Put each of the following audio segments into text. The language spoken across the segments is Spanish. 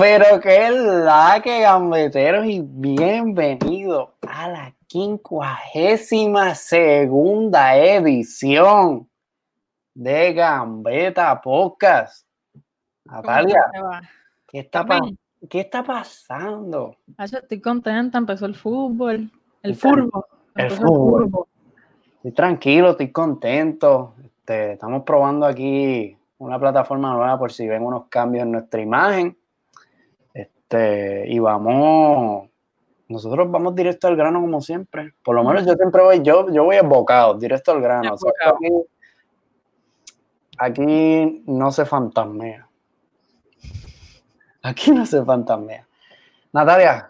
Pero que es la que gambeteros y bienvenido a la quincuagésima segunda edición de Gambeta Podcast. Natalia, ¿qué está, ¿qué está pasando? estoy contenta, empezó el fútbol, el fútbol. El fútbol. Estoy tranquilo, estoy contento. Este, estamos probando aquí una plataforma nueva por si ven unos cambios en nuestra imagen. Este, y vamos, nosotros vamos directo al grano como siempre. Por lo menos yo siempre voy, yo, yo voy embocado, directo al grano. aquí, no se fantasmea. Aquí no se fantasmea. Natalia,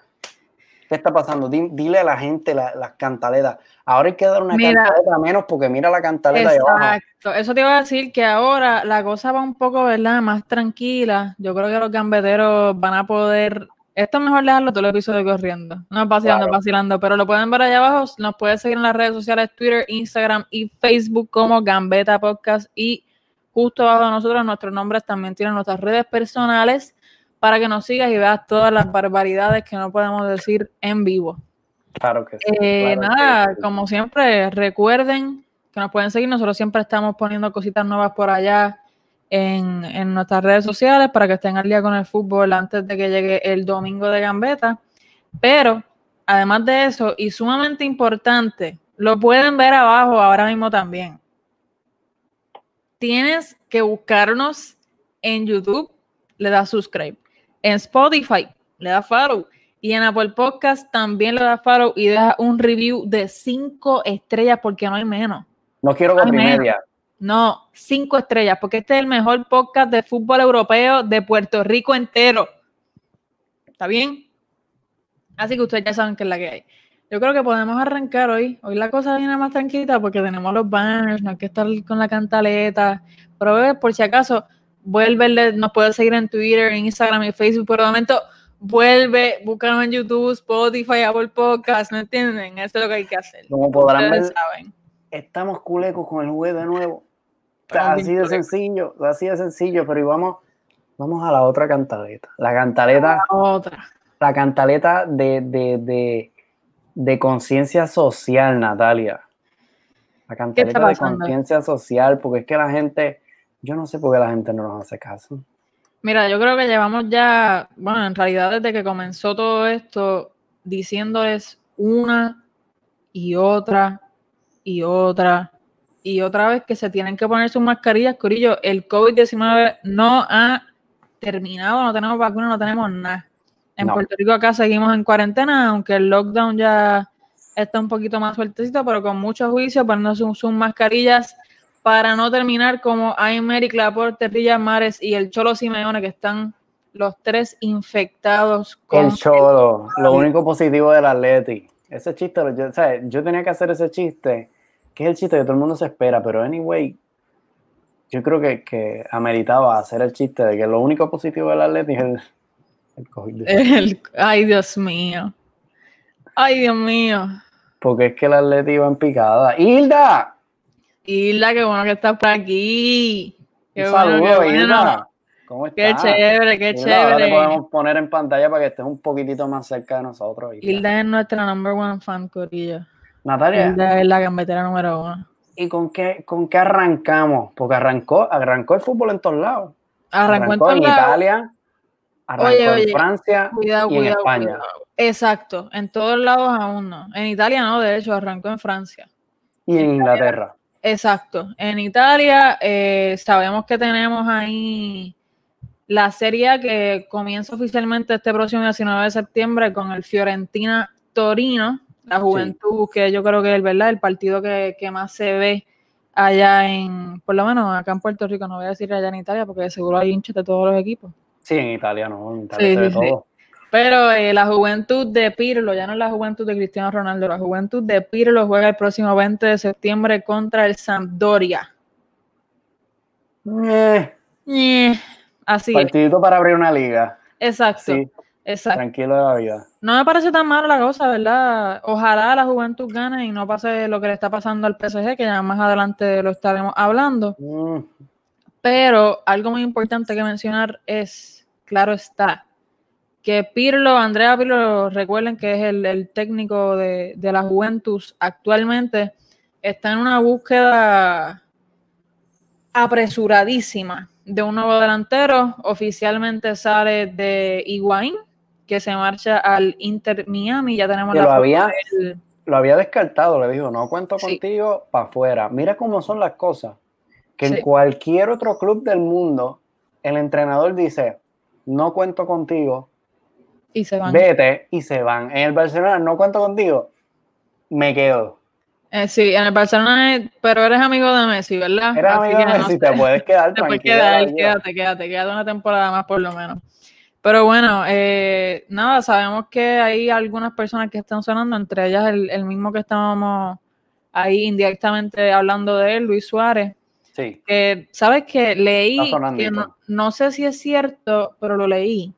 ¿qué está pasando? Dile a la gente las cantaletas. Ahora hay que dar una cantaleta menos porque mira la cantaleta Exacto. Eso te iba a decir que ahora la cosa va un poco, ¿verdad? Más tranquila. Yo creo que los gambeteros van a poder. Esto es mejor dejarlo todo el episodio corriendo. No es vacilando, vacilando, pero lo pueden ver allá abajo. Nos puedes seguir en las redes sociales, Twitter, Instagram y Facebook como Gambeta Podcast. Y justo abajo de nosotros, nuestros nombres también tienen nuestras redes personales para que nos sigas y veas todas las barbaridades que no podemos decir en vivo. Claro que sí. Eh, nada, como siempre, recuerden que nos pueden seguir. Nosotros siempre estamos poniendo cositas nuevas por allá en, nuestras redes sociales para que estén al día con el fútbol antes de que llegue el domingo de Gambeta. Pero, además de eso, y sumamente importante, lo pueden ver abajo ahora mismo también. Tienes que buscarnos en YouTube, le das subscribe. En Spotify, le das follow y en Apple Podcast también le da follow y deja un review de cinco estrellas porque no hay menos. No quiero no media. No, cinco estrellas, porque este es el mejor podcast de fútbol europeo de Puerto Rico entero. ¿Está bien? Así que ustedes ya saben que es la que hay. Yo creo que podemos arrancar hoy. Hoy la cosa viene más tranquila porque tenemos los banners, no hay que estar con la cantaleta. Pero por si acaso, vuelve, nos puede seguir en Twitter, en Instagram y Facebook. Por el momento, vuelve, búscalo en YouTube, Spotify, Apple Podcast, ¿me entienden? Eso es lo que hay que hacer. Como podrán ver, saben. estamos culecos con el juez de nuevo. así de sencillo, así de sencillo, pero y vamos, vamos a la otra cantaleta. La cantaleta. La otra. La cantaleta de, de, de, de conciencia social, Natalia. La cantaleta de conciencia social, porque es que la gente, yo no sé por qué la gente no nos hace caso. Mira, yo creo que llevamos ya, bueno, en realidad desde que comenzó todo esto, diciéndoles una y otra y otra y otra vez que se tienen que poner sus mascarillas, Corillo. El COVID-19 no ha terminado, no tenemos vacuna, no tenemos nada. En Puerto Rico acá seguimos en cuarentena, aunque el lockdown ya está un poquito más sueltecito, pero con mucho juicio, poniéndose sus mascarillas para no terminar como Aymeric Laporte, Rilla Mares y el Cholo Simeone, que están los tres infectados con el Cholo, lo único positivo del Atleti. Ese chiste, yo, yo tenía que hacer ese chiste, que es el chiste que todo el mundo se espera, pero anyway, yo creo que, que ameritaba hacer el chiste de que lo único positivo del Atleti es el, el COVID. ay, Dios mío. Ay, Dios mío. Porque es que el Atleti iba en picada. ¡Hilda! Hilda, qué bueno que estás por aquí. Qué Un bueno, saludo, qué Hilda. ¿Cómo estás? Qué chévere, qué chévere. Ahora te podemos poner en pantalla para que estés un poquitito más cerca de nosotros. Hilda, es nuestra number one fan, Corillo. Natalia. Hilda es la gambetera número uno. ¿Y con qué, con qué arrancamos? Porque arrancó, arrancó el fútbol en todos lados. Arrancó, en, Italia, arrancó en Francia y en España. Exacto, en todos lados aún no. En Italia no, de hecho, arrancó en Francia. Y en Inglaterra. Exacto. En Italia eh, sabemos que tenemos ahí la serie que comienza oficialmente este próximo 19 de septiembre con el Fiorentina Torino, la juventud, que yo creo que es ¿verdad? el partido que, más se ve allá en, por lo menos acá en Puerto Rico, no voy a decir allá en Italia, porque seguro hay hinchas de todos los equipos. Sí, en Italia no, en Italia se ve todo. Pero eh, la juventud de Pirlo, ya no es la juventud de Cristiano Ronaldo, la juventud de Pirlo juega el próximo 20 de septiembre contra el Sampdoria. Eh. Eh, así Partidito para abrir una liga. Exacto. Exacto. Tranquilo de la vida. No me parece tan malo la cosa, ¿verdad? Ojalá la juventud gane y no pase lo que le está pasando al PSG, que ya más adelante lo estaremos hablando. Mm. Pero algo muy importante que mencionar es, claro está, que Pirlo, Andrea Pirlo, recuerden que es el, técnico de, de, la Juventus actualmente, está en una búsqueda apresuradísima de un nuevo delantero. Oficialmente sale de Higuaín, que se marcha al Inter Miami. Ya tenemos la lo había, lo había descartado, le dijo, no cuento contigo, para afuera. Mira cómo son las cosas. Que en cualquier otro club del mundo, el entrenador dice, no cuento contigo, y se van. Vete y se van. En el Barcelona no cuento contigo, me quedo. Eh, sí, en el Barcelona, pero eres amigo de Messi, ¿verdad? Eres amigo de Messi, te puedes quedar. Te puedes quedar, quédate, quédate, quédate una temporada más por lo menos. Pero bueno, eh, nada, sabemos que hay algunas personas que están sonando, entre ellas el, mismo que estábamos ahí indirectamente hablando de él, Luis Suárez. Sí. ¿Sabes qué? Leí, que no, no sé si es cierto, pero lo leí,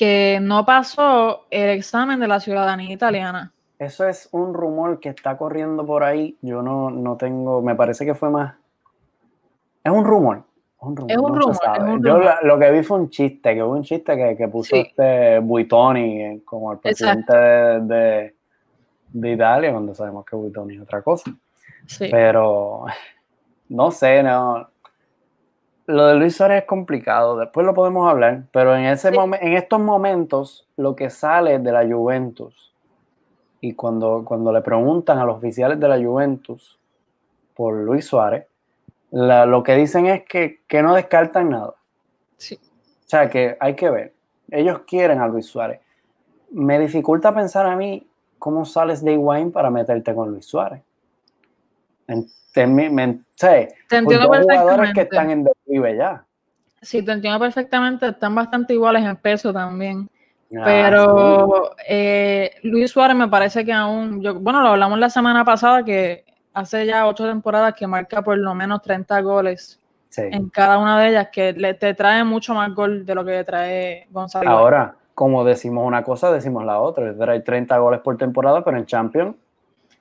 que no pasó el examen de la ciudadanía italiana. Eso es un rumor que está corriendo por ahí. Yo no, no tengo, me parece que fue más. Es un rumor. Es un rumor. Yo lo que vi fue un chiste, que hubo un chiste que, que puso este Buitoni eh, como el presidente de, de, Italia, cuando sabemos que Buitoni es otra cosa. Sí. Pero no sé, no lo de Luis Suárez es complicado, después lo podemos hablar, pero en, ese en estos momentos lo que sale de la Juventus y cuando, cuando le preguntan a los oficiales de la Juventus por Luis Suárez, lo que dicen es que, no descartan nada. Sí. O sea, que hay que ver. Ellos quieren a Luis Suárez. Me dificulta pensar a mí cómo sales de Higuaín para meterte con Luis Suárez. Te, entiendo perfectamente. que están en declive ya. Sí, te entiendo perfectamente. Están bastante iguales en peso también. Ah, pero eh, Luis Suárez me parece que aún, yo, bueno, lo hablamos la semana pasada que hace ya ocho temporadas que marca por lo menos 30 goles en cada una de ellas, que le, te trae mucho más gol de lo que trae Gonzalo. Ahora, como decimos una cosa, decimos la otra. Hay 30 goles por temporada, pero en Champions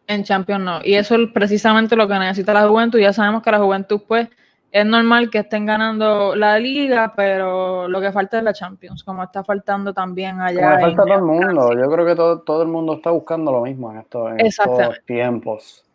en Champions no. Y eso es precisamente lo que necesita la juventud. Ya sabemos que la juventud, pues, es normal que estén ganando la liga, pero lo que falta es la Champions, como está faltando también allá. Como falta todo el mundo. Yo creo que todo, todo el mundo está buscando lo mismo en estos, tiempos.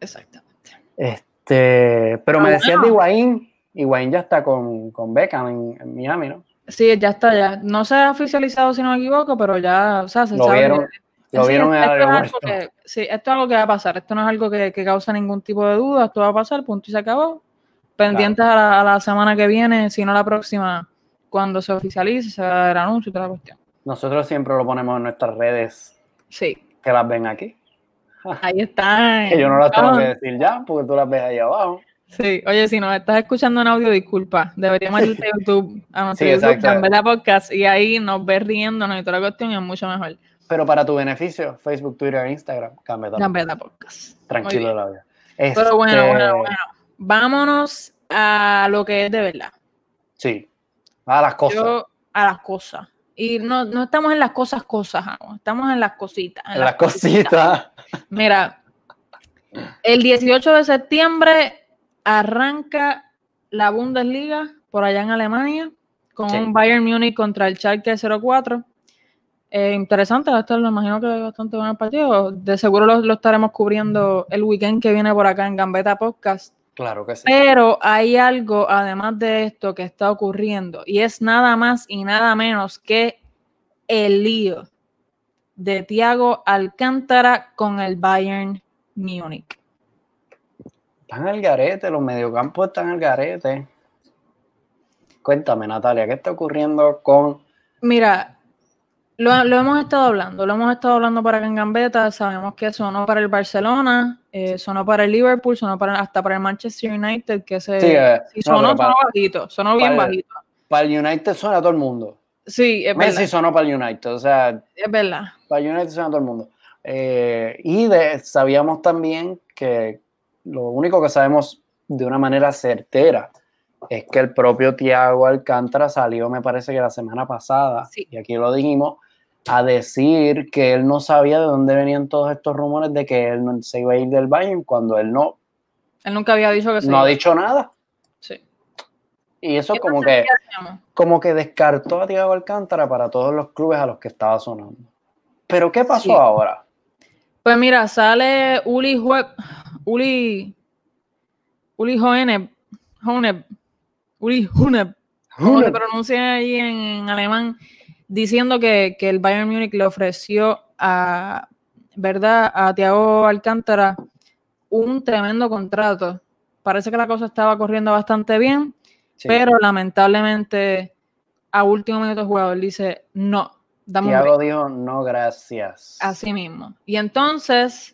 Exactamente. Este, pero me decías de Higuaín. Higuaín ya está con, con Beckham en, Miami, ¿no? Sí, ya está ya. No se ha oficializado, si no me equivoco, pero ya, o sea, se lo Vieron, lo vieron en sí, esto es algo que va a pasar. Esto no es algo que, causa ningún tipo de duda. Esto va a pasar, punto y se acabó. Pendientes a, la, semana que viene, si no la próxima, cuando se oficialice, se va a dar el anuncio y toda la cuestión. Nosotros siempre lo ponemos en nuestras redes. Sí. Que las ven aquí. Ahí están. que yo no las tengo que decir ya, porque tú las ves ahí abajo. Sí, oye, si nos estás escuchando en audio, disculpa. Deberíamos irte a YouTube, a nuestro YouTube, la podcast, y ahí nos ves riéndonos y toda la cuestión y es mucho mejor. Pero para tu beneficio, Facebook, Twitter, Instagram, Gambeta Podcast. Tranquilo de la vida. Pero bueno, este, bueno, bueno. Vámonos a lo que es de verdad. Sí. A las cosas. a las cosas. Y no, no, estamos en las cosas, cosas, estamos en las cositas. En, las, cositas. Mira, el 18 de septiembre arranca la Bundesliga por allá en Alemania con un Bayern Múnich contra el Schalke 04. Eh, interesante, esto lo imagino que es bastante buen partido. De seguro lo, estaremos cubriendo el weekend que viene por acá en Gambeta Podcast. Claro que sí. Pero hay algo, además de esto, que está ocurriendo, y es nada más y nada menos que el lío de Thiago Alcántara con el Bayern Múnich. Están al garete, los mediocampos están al garete. Cuéntame, Natalia, ¿qué está ocurriendo con. Mira, lo, hemos estado hablando, lo hemos estado hablando para Gambetta, sabemos que sonó para el Barcelona, eh, sonó para el Liverpool, sonó para, hasta para el Manchester United, que se eh, sonó, bajito, sonó bien bajito. Para el United suena a todo el mundo. Sí, es Messi sonó para el United, o sea, es verdad. Para el United suena a todo el mundo. Eh, y de, sabíamos también que lo único que sabemos de una manera certera es que el propio Thiago Alcántara salió, me parece que la semana pasada, y aquí lo dijimos, a decir que él no sabía de dónde venían todos estos rumores de que él no se iba a ir del Bayern cuando él no. Él nunca había dicho que No ha dicho nada. Sí. Y eso como que, como que descartó a Thiago Alcántara para todos los clubes a los que estaba sonando. Pero ¿qué pasó ahora? Pues mira, sale Uli Web, Uli, Uli Hoeneb, Uli Huneb, como se pronuncia ahí en, alemán, diciendo que, que, el Bayern Múnich le ofreció a, ¿verdad? a Thiago Alcántara un tremendo contrato. Parece que la cosa estaba corriendo bastante bien, pero lamentablemente a último minuto el jugador dice no. Thiago dijo no, gracias. Así mismo. Y entonces,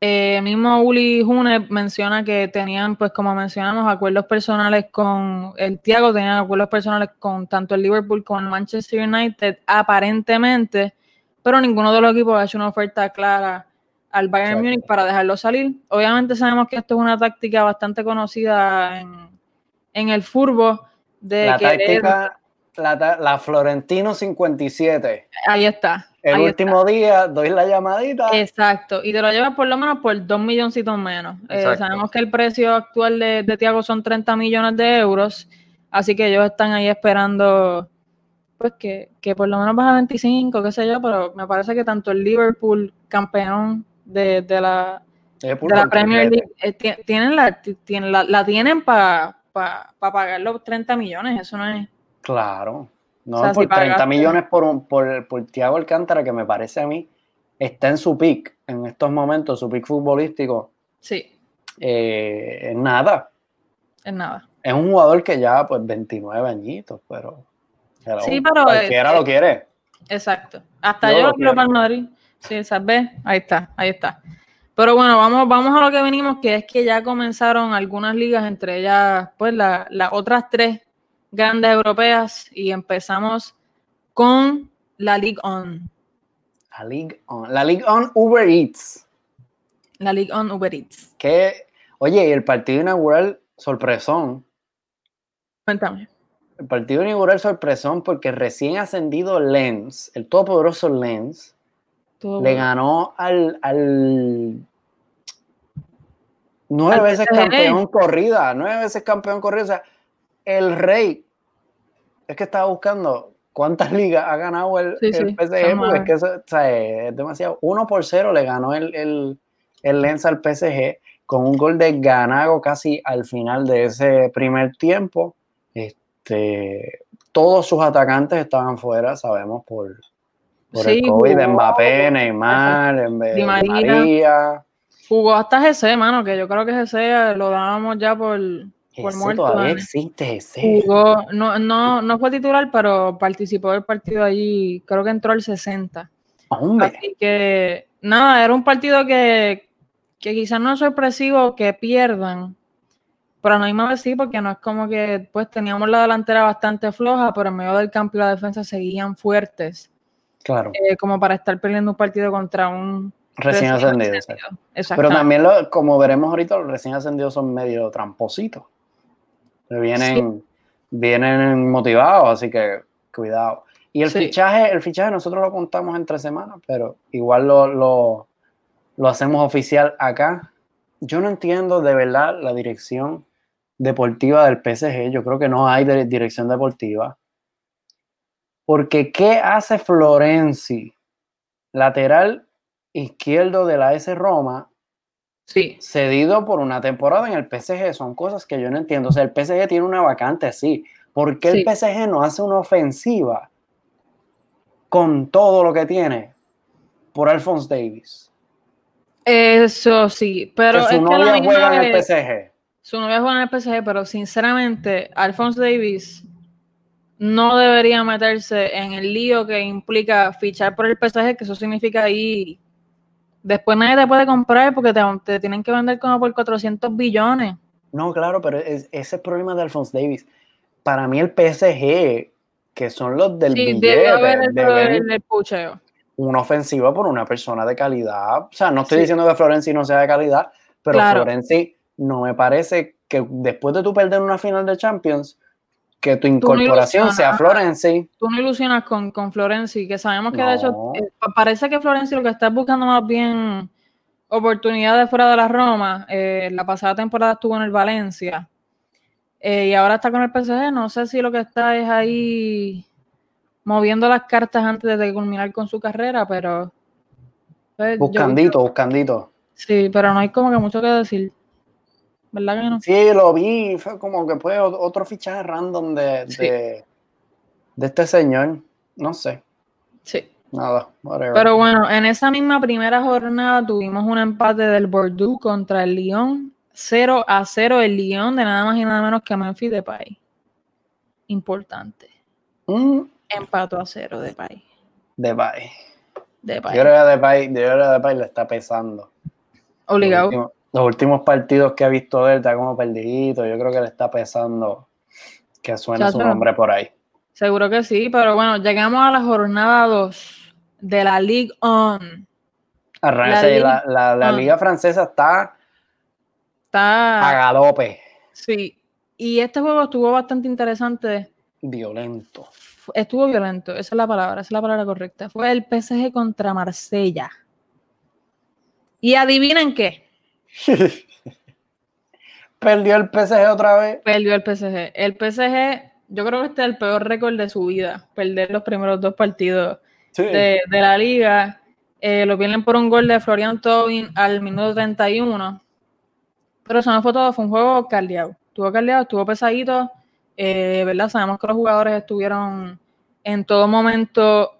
eh, mismo Uli June menciona que tenían, pues como mencionamos, acuerdos personales con el Thiago, tenían acuerdos personales con tanto el Liverpool como el Manchester United, aparentemente, pero ninguno de los equipos ha hecho una oferta clara al Bayern Múnich para dejarlo salir. Obviamente sabemos que esto es una táctica bastante conocida en, en el furbo de la táctica, la, Florentino 57. Ahí está. El último día doy la llamadita. Exacto, y te lo llevas por lo menos por dos milloncitos menos. Eh, sabemos que el precio actual de, de Tiago son 30 millones de euros, así que ellos están ahí esperando pues que, que por lo menos baja 25, qué sé yo, pero me parece que tanto el Liverpool, campeón de, de la, de la Premier League, eh, tienen la, tienen, la, tienen para pagar los 30 millones, eso no es... Claro, no, por 30 millones por, por, por Thiago Alcántara, que me parece a mí, está en su pick, en estos momentos, su pick futbolístico. Sí. Eh, en nada. En nada. Es un jugador que ya, pues, 29 añitos, pero... sí, pero... Cualquiera lo quiere. Exacto. Hasta yo, lo quiero para el Madrid. Sí, ¿sabes? Ahí está, ahí está. Pero bueno, vamos, vamos a lo que venimos, que es que ya comenzaron algunas ligas, entre ellas, pues, las otras tres grandes europeas, y empezamos con la League On. La League On. La League On Uber Eats. La League On Uber Eats. Que, oye, el partido inaugural, sorpresón. Cuéntame. El partido inaugural sorpresón porque recién ascendido Lens, el todopoderoso Lens, le ganó al, al nueve veces campeón corrida, nueve veces campeón corrida. O sea, el rey es que estaba buscando cuántas ligas ha ganado el, PSG, porque es que o sea, es demasiado. Uno por cero le ganó el, el, el Lens al PSG con un gol de Ganago casi al final de ese primer tiempo. Este, todos sus atacantes estaban fuera, sabemos, por, por el COVID, jugó, Mbappé, Neymar, Di María. Jugó hasta GC, mano, que yo creo que GC lo dábamos ya por, por muerto. Todavía existe GC. Jugó, no, no, no fue titular, pero participó del partido allí, creo que entró al 60. Hombre. Así que, nada, era un partido que, que quizás no es sorpresivo que pierdan, pero no hay más sí, porque no es como que pues teníamos la delantera bastante floja, pero en medio del campo y la defensa seguían fuertes. Claro. Eh, como para estar peleando un partido contra un recién, ascendido. Pero también, lo, como veremos ahorita, los recién ascendidos son medio trampositos. Vienen, vienen motivados, así que cuidado. Y el fichaje, el fichaje nosotros lo contamos en tres semanas, pero igual lo, lo, lo hacemos oficial acá. Yo no entiendo de verdad la dirección deportiva del PSG. Yo creo que no hay dirección deportiva. Porque ¿qué hace Florenzi? Lateral izquierdo de la S Roma. Sí. Cedido por una temporada en el PSG. Son cosas que yo no entiendo. O sea, el PSG tiene una vacante, sí. ¿Por qué el PSG no hace una ofensiva con todo lo que tiene por Alphonse Davis? Eso sí, pero. Que su novia juega en el PSG. Su novia juega en el PSG, pero sinceramente, Alphonse Davis no debería meterse en el lío que implica fichar por el PSG, que eso significa ahí. Después nadie te puede comprar porque te, tienen que vender como por 400 billones. No, claro, pero es, ese es el problema de Alphonse Davis. Para mí el PSG, que son los del sí, billete, el pucheo. una ofensiva por una persona de calidad. O sea, no estoy diciendo que Florenzi no sea de calidad, pero Florenzi no me parece que después de tú perder una final de Champions, que tu incorporación sea Florenzi. Tú no ilusionas con, con Florenzi, que sabemos que de hecho eh, parece que Florenzi lo que está buscando más bien oportunidades fuera de la Roma. Eh, la pasada temporada estuvo en el Valencia. eh, y ahora está con el PSG. No sé si lo que está es ahí moviendo las cartas antes de culminar con su carrera, pero. Pues, buscandito, buscandito. Sí, pero no hay como que mucho que decir. ¿Verdad que no? Sí, lo vi, fue como que fue otro fichaje random de, de, de este señor. No sé. Sí. Nada, Pero bueno, en esa misma primera jornada tuvimos un empate del Bordeaux contra el Lyon. 0 a 0 el Lyon de nada más y nada menos que Memphis Depay. Importante. Mm. Empato a 0 Depay. Depay. Depay. Yo creo que Depay, yo creo que Depay le está pesando. Obligado. Los últimos, partidos que ha visto de él está como perdido. Yo creo que le está pesando que suene su nombre por ahí. Seguro que sí, pero bueno, llegamos a la jornada 2 de la Ligue 1. La, la, la, Liga Francesa está, está a galope. Sí, y este juego estuvo bastante interesante. Violento. Estuvo violento, esa es la palabra, esa es la palabra correcta. Fue el PSG contra Marsella. Y adivinen qué. Perdió el PSG otra vez. Perdió el PSG. El PSG yo creo que este es el peor récord de su vida, perder los primeros dos partidos de, la liga. Eh, lo vienen por un gol de Florian Tobin al minuto 31. Pero eso no fue todo, fue un juego caldeado. Estuvo caldeado, estuvo pesadito. Eh, ¿Verdad? Sabemos que los jugadores estuvieron en todo momento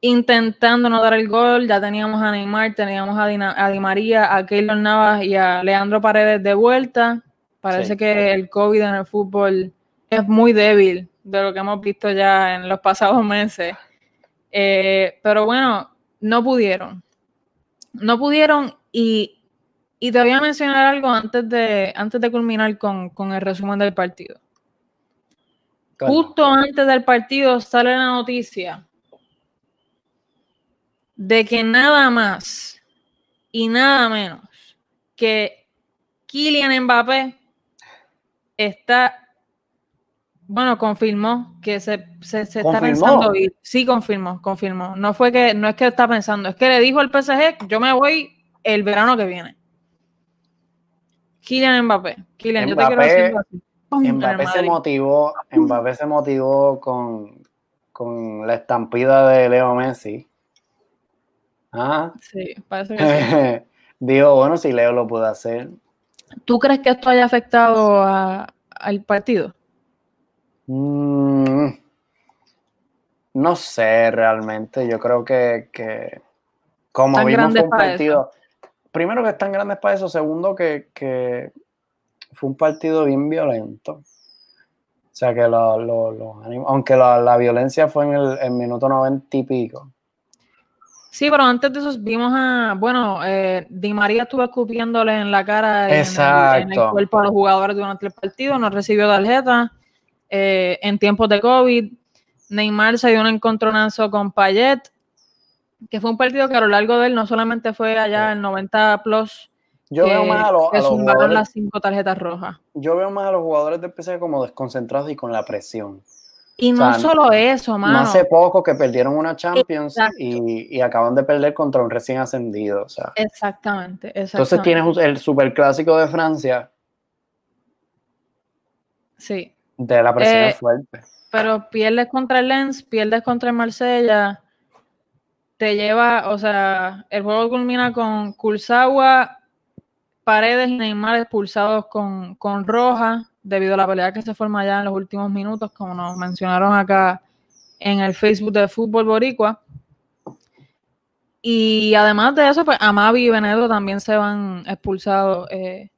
intentando no dar el gol. Ya teníamos a Neymar, teníamos a, Di María, a Keylor Navas y a Leandro Paredes de vuelta. Parece que el COVID en el fútbol es muy débil de lo que hemos visto ya en los pasados meses. Eh, pero bueno, no pudieron. No pudieron y, y, te voy a mencionar algo antes de, antes de culminar con, el resumen del partido. Justo antes del partido sale la noticia de que nada más y nada menos que Kylian Mbappé está bueno, confirmó que se, está pensando ir. Sí, confirmó, confirmó. No fue que, no es que está pensando, es que le dijo al PSG, yo me voy el verano que viene. Kylian Mbappé. Kylian, yo te quiero decir así. Mbappé se motivó, Mbappé se motivó con, con la estampida de Leo Messi. Ah. Sí, parece que sí. Digo, bueno, si Leo lo puede hacer. ¿Tú crees que esto haya afectado al partido? Mm, no sé realmente. Yo creo que, que como vimos fue un partido. Primero que están grandes para eso. Segundo que, que fue un partido bien violento. O sea que lo, lo, aunque la, violencia fue en el, minuto noventa y pico. Sí, pero antes de eso vimos a, bueno, eh, Di María estuvo escupiéndole en la cara en el, en el, cuerpo a los jugadores durante el partido, no recibió tarjeta. Eh, en tiempos de COVID. Neymar se dio un encontronazo con Payet, que fue un partido que a lo largo de él no solamente fue allá el 90 plus. Yo veo más a, los, las cinco tarjetas rojas. Yo veo más a los jugadores del PSG como desconcentrados y con la presión. Y no solo eso, mano. hace poco que perdieron una Champions y, acaban de perder contra un recién ascendido. O sea. exactamente, exactamente. Entonces tienes el superclásico de Francia. Sí. De la presión eh, fuerte. Pero pierdes contra el Lens, pierdes contra el Marsella, te lleva, o sea, el juego culmina con Kurzawa, Paredes y Neymar expulsados con, con Roja, debido a la pelea que se forma ya en los últimos minutos, como nos mencionaron acá en el Facebook de Fútbol Boricua. Y además de eso, pues Amavi y Benedo también se van expulsados eh,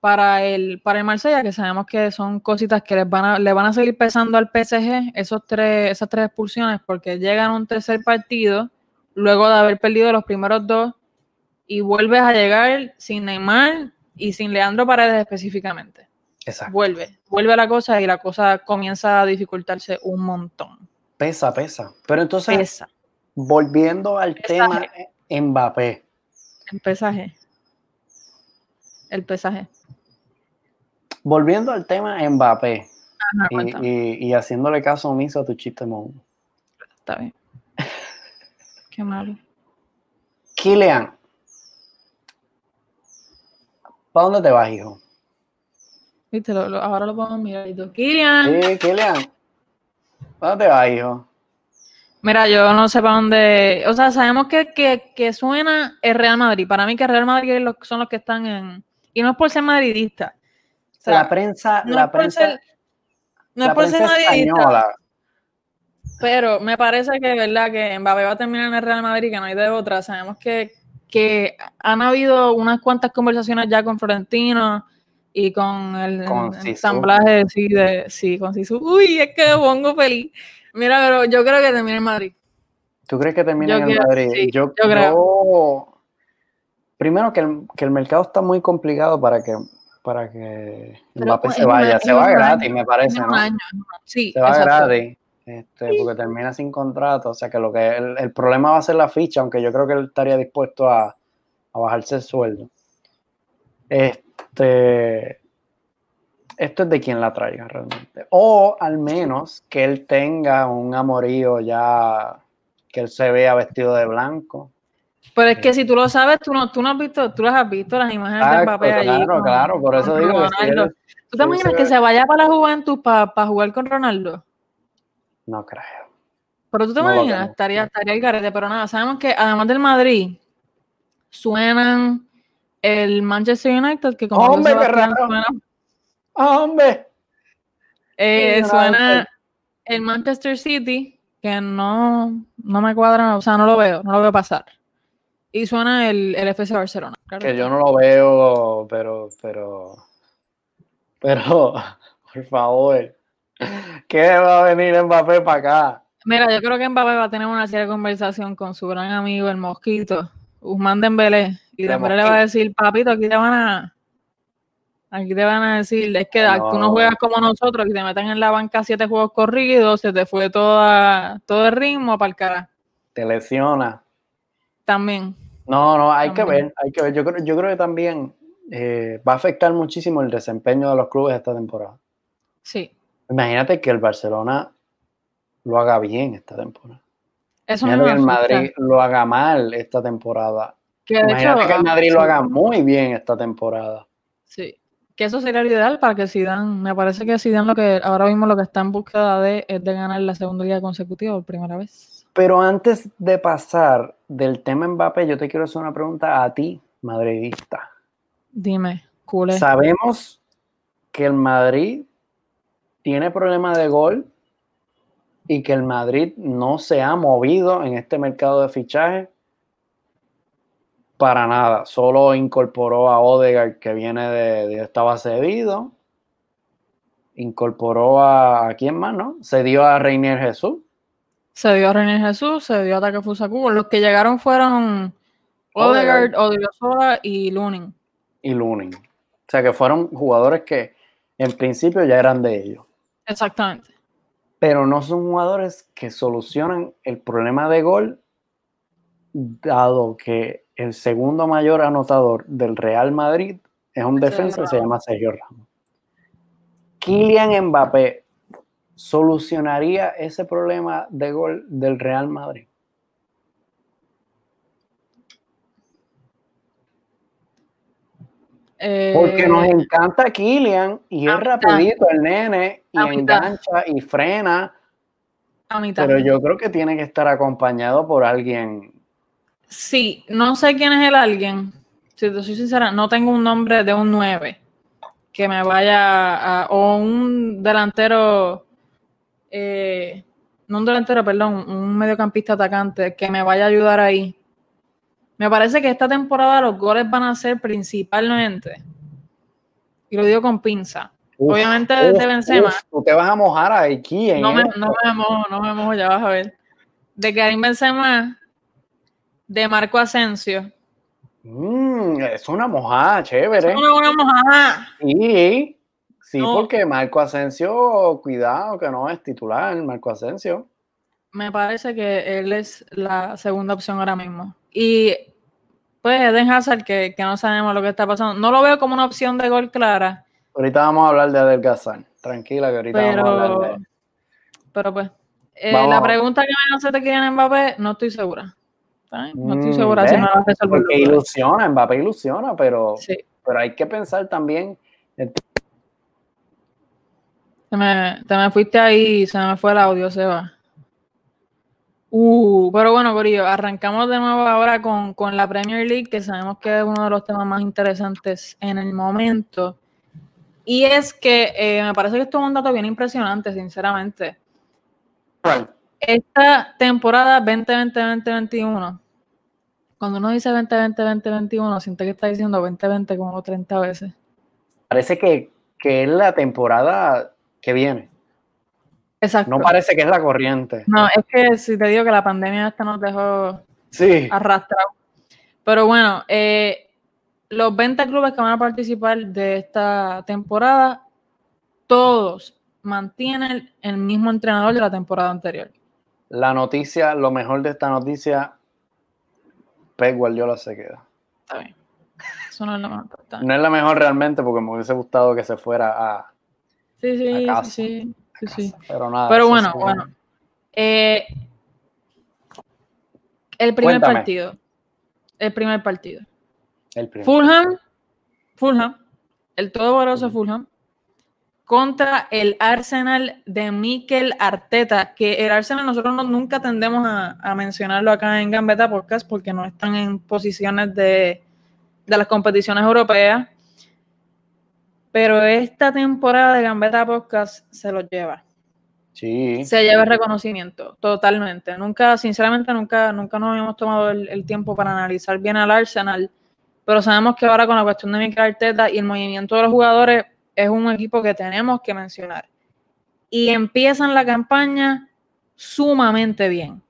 para el, para el Marsella, que sabemos que son cositas que les van a, le van a seguir pesando al PSG, esos tres, esas tres expulsiones, porque llegan a un tercer partido, luego de haber perdido los primeros dos, y vuelves a llegar sin Neymar y sin Leandro Paredes específicamente. Exacto. Vuelve, vuelve la cosa y la cosa comienza a dificultarse un montón. Pesa, pesa. Pero entonces, volviendo al tema Mbappé. El pesaje. El pesaje volviendo al tema Mbappé y, haciéndole caso omiso a tu chiste, Mon. Está bien. Qué malo. Kylian, ¿para dónde te vas, hijo? Viste, lo, lo, ahora lo podemos mirar. Kilian. Sí, Kilian. ¿Dónde vas, hijo? Mira, yo no sé para dónde. O sea, sabemos que, que, que suena el Real Madrid. Para mí, que el Real Madrid son los que están en. Y no es por ser madridista. O sea, la prensa. no la es por prensa, ser- no es por prensa ser madridista. española. Pero me parece que, ¿verdad? Que Mbappé va a terminar en el Real Madrid, que no hay de otra. Sabemos que, que han habido unas cuantas conversaciones ya con Florentino y con el Con ensamblaje, sí, de, sí, con Sisu. Uy, es que pongo feliz. Mira, pero yo creo que termina en Madrid. ¿Tú crees que termina en el quiero- Madrid? sí, yo, yo creo. yo- Primero que el, que el mercado está muy complicado para que para que Mbappé es se vaya. Se va gratis, año, me parece, ¿no? un año. Sí, Se va exacto. gratis. Este, porque termina sin contrato. O sea que lo que el, el problema va a ser la ficha, aunque yo creo que él estaría dispuesto a, a bajarse el sueldo. Este. Esto es de quien la traiga realmente. O al menos que él tenga un amorío ya que él se vea vestido de blanco. Pero es que si tú lo sabes, tú no, tú no has visto, tú las has visto las imágenes de Exacto, Mbappé allí. claro, con- claro, por eso digo que si Ronaldo. él- ¿Tú te imaginas se que se vaya para la juventud para jugar con Ronaldo? no creo. Pero tú te No imaginas, estaría, estaría el garete, pero nada, sabemos que además del Madrid, suenan el Manchester United, que como ¡Hombre, qué raro! suena, ¡Hombre! eh, suena el Manchester City, que no, no me cuadra, o sea, no lo veo, no lo veo pasar. Y suena el, el FC Barcelona. claro Que yo no lo veo, pero, pero, pero, por favor, ¿qué va a venir Mbappé para acá? Mira, yo creo que Mbappé va a tener una seria conversación con su gran amigo, el Mosquito, Usman Dembélé, y De Dembélé le va a decir, papito, aquí te van a... Aquí te van a decir, es que tú no No. juegas como nosotros, que te meten en la banca siete juegos corridos, se te fue toda, todo el ritmo para el cara. Te lesiona. También. No, no, hay que ver, hay que ver. Yo creo, yo creo que también eh, va a afectar muchísimo el desempeño de los clubes esta temporada. Sí. Imagínate que el Barcelona lo haga bien esta temporada. Eso Imagínate que el. Madrid lo haga mal esta temporada. Que de Imagínate hecho, que el Madrid lo sí, haga muy bien esta temporada. Sí. Que eso sería lo ideal para que Zidane, me parece que Zidane lo que ahora mismo lo que está en búsqueda de es de ganar la segunda liga consecutiva por primera vez. Pero antes de pasar del tema Mbappé, yo te quiero hacer una pregunta a ti, madridista. Dime, culé. Sabemos que el Madrid tiene problema de gol y que el Madrid no se ha movido en este mercado de fichaje para nada. Solo incorporó a Odegaard que viene de, de estaba cedido. Incorporó a, a quién más, ¿no? Se dio a Reinier Jesús. Se dio a René Jesús, se dio a Takefusa Kubo. Los que llegaron fueron Odegaard. Odegaard, Odriozola y Lunin. y Lunin. O sea que fueron jugadores que en principio ya eran de ellos. Exactamente. Pero no son jugadores que solucionan el problema de gol, dado que el segundo mayor anotador del Real Madrid es un defensa que se llama Sergio Ramos. Kylian Mbappé solucionaría ese problema de gol del Real Madrid. Porque Eh, nos encanta Kylian y es rapidito el nene y engancha y frena, a mitad. pero yo creo que tiene que estar acompañado por alguien. Sí, no sé quién es el alguien. Si te soy sincera, no tengo un nombre de un 9 que me vaya a. o un delantero. eh, no un delantero, perdón, un mediocampista atacante que me vaya a ayudar ahí. Me parece que esta temporada los goles van a ser principalmente, y lo digo con pinza, Uf, Obviamente uf, de Benzema. uf, tú te vas a mojar aquí en no me, esto. no me mojo, no me mojo, ya vas a ver. De Karim Benzema, de Marco Asensio. Mm, es una mojada, chévere. Una buena mojada. Sí, sí, No. porque Marco Asensio, cuidado que no es titular, Marco Asensio. Me parece que él es la segunda opción ahora mismo. Y pues Eden Hazard, que, que no sabemos lo que está pasando. No lo veo como una opción de gol clara, Ahorita vamos a hablar de adelgazar. Tranquila que ahorita vamos a hablar de pero pues, eh, la pregunta que me hace te quieren Mbappé, no estoy segura. No estoy Mm, segura si ¿ves? me va a resolver. Porque ilusiona, Mbappé ilusiona, pero, Sí. pero hay que pensar también. Te me, te me fuiste ahí se me fue el audio, Seba. Uh, pero bueno, Corillo, arrancamos de nuevo ahora con, con, la Premier League, que sabemos que es uno de los temas más interesantes en el momento. Y es que eh, me parece que esto es un dato bien impresionante, sinceramente. Esta temporada 2020-2021, cuando uno dice 2020-2021, siente que está diciendo 2020 como 30 veces. Parece que, que es la temporada que viene. Exacto. No parece que es la corriente. No, es que si te digo que la pandemia esta nos dejó sí. arrastrados. Pero bueno, eh, los 20 clubes que van a participar de esta temporada, todos mantienen el mismo entrenador de la temporada anterior. La noticia, lo mejor de esta noticia, Pep Guardiola se queda. Está bien. Eso no es lo mejor. No es la mejor realmente porque me hubiese gustado que se fuera a, sí, sí, sí. Sí, sí. Pero, nada, Pero bueno, bueno. Eh, el primer partido. El primer partido. El primer. Fulham, Fulham, el todopoderoso Fulham, contra el Arsenal de Mikel Arteta, que el Arsenal nosotros nunca tendemos a, a, mencionarlo acá en Gambetta Podcast porque no están en posiciones de, de las competiciones europeas pero esta temporada de Gambetta Podcast se lo lleva. Sí. Se lleva el reconocimiento, totalmente. Nunca, sinceramente, nunca, nunca nos habíamos tomado el, tiempo para analizar bien al Arsenal, pero sabemos que ahora con la cuestión de Mikel Arteta y el movimiento de los jugadores es un equipo que tenemos que mencionar. Y empiezan la campaña sumamente bien.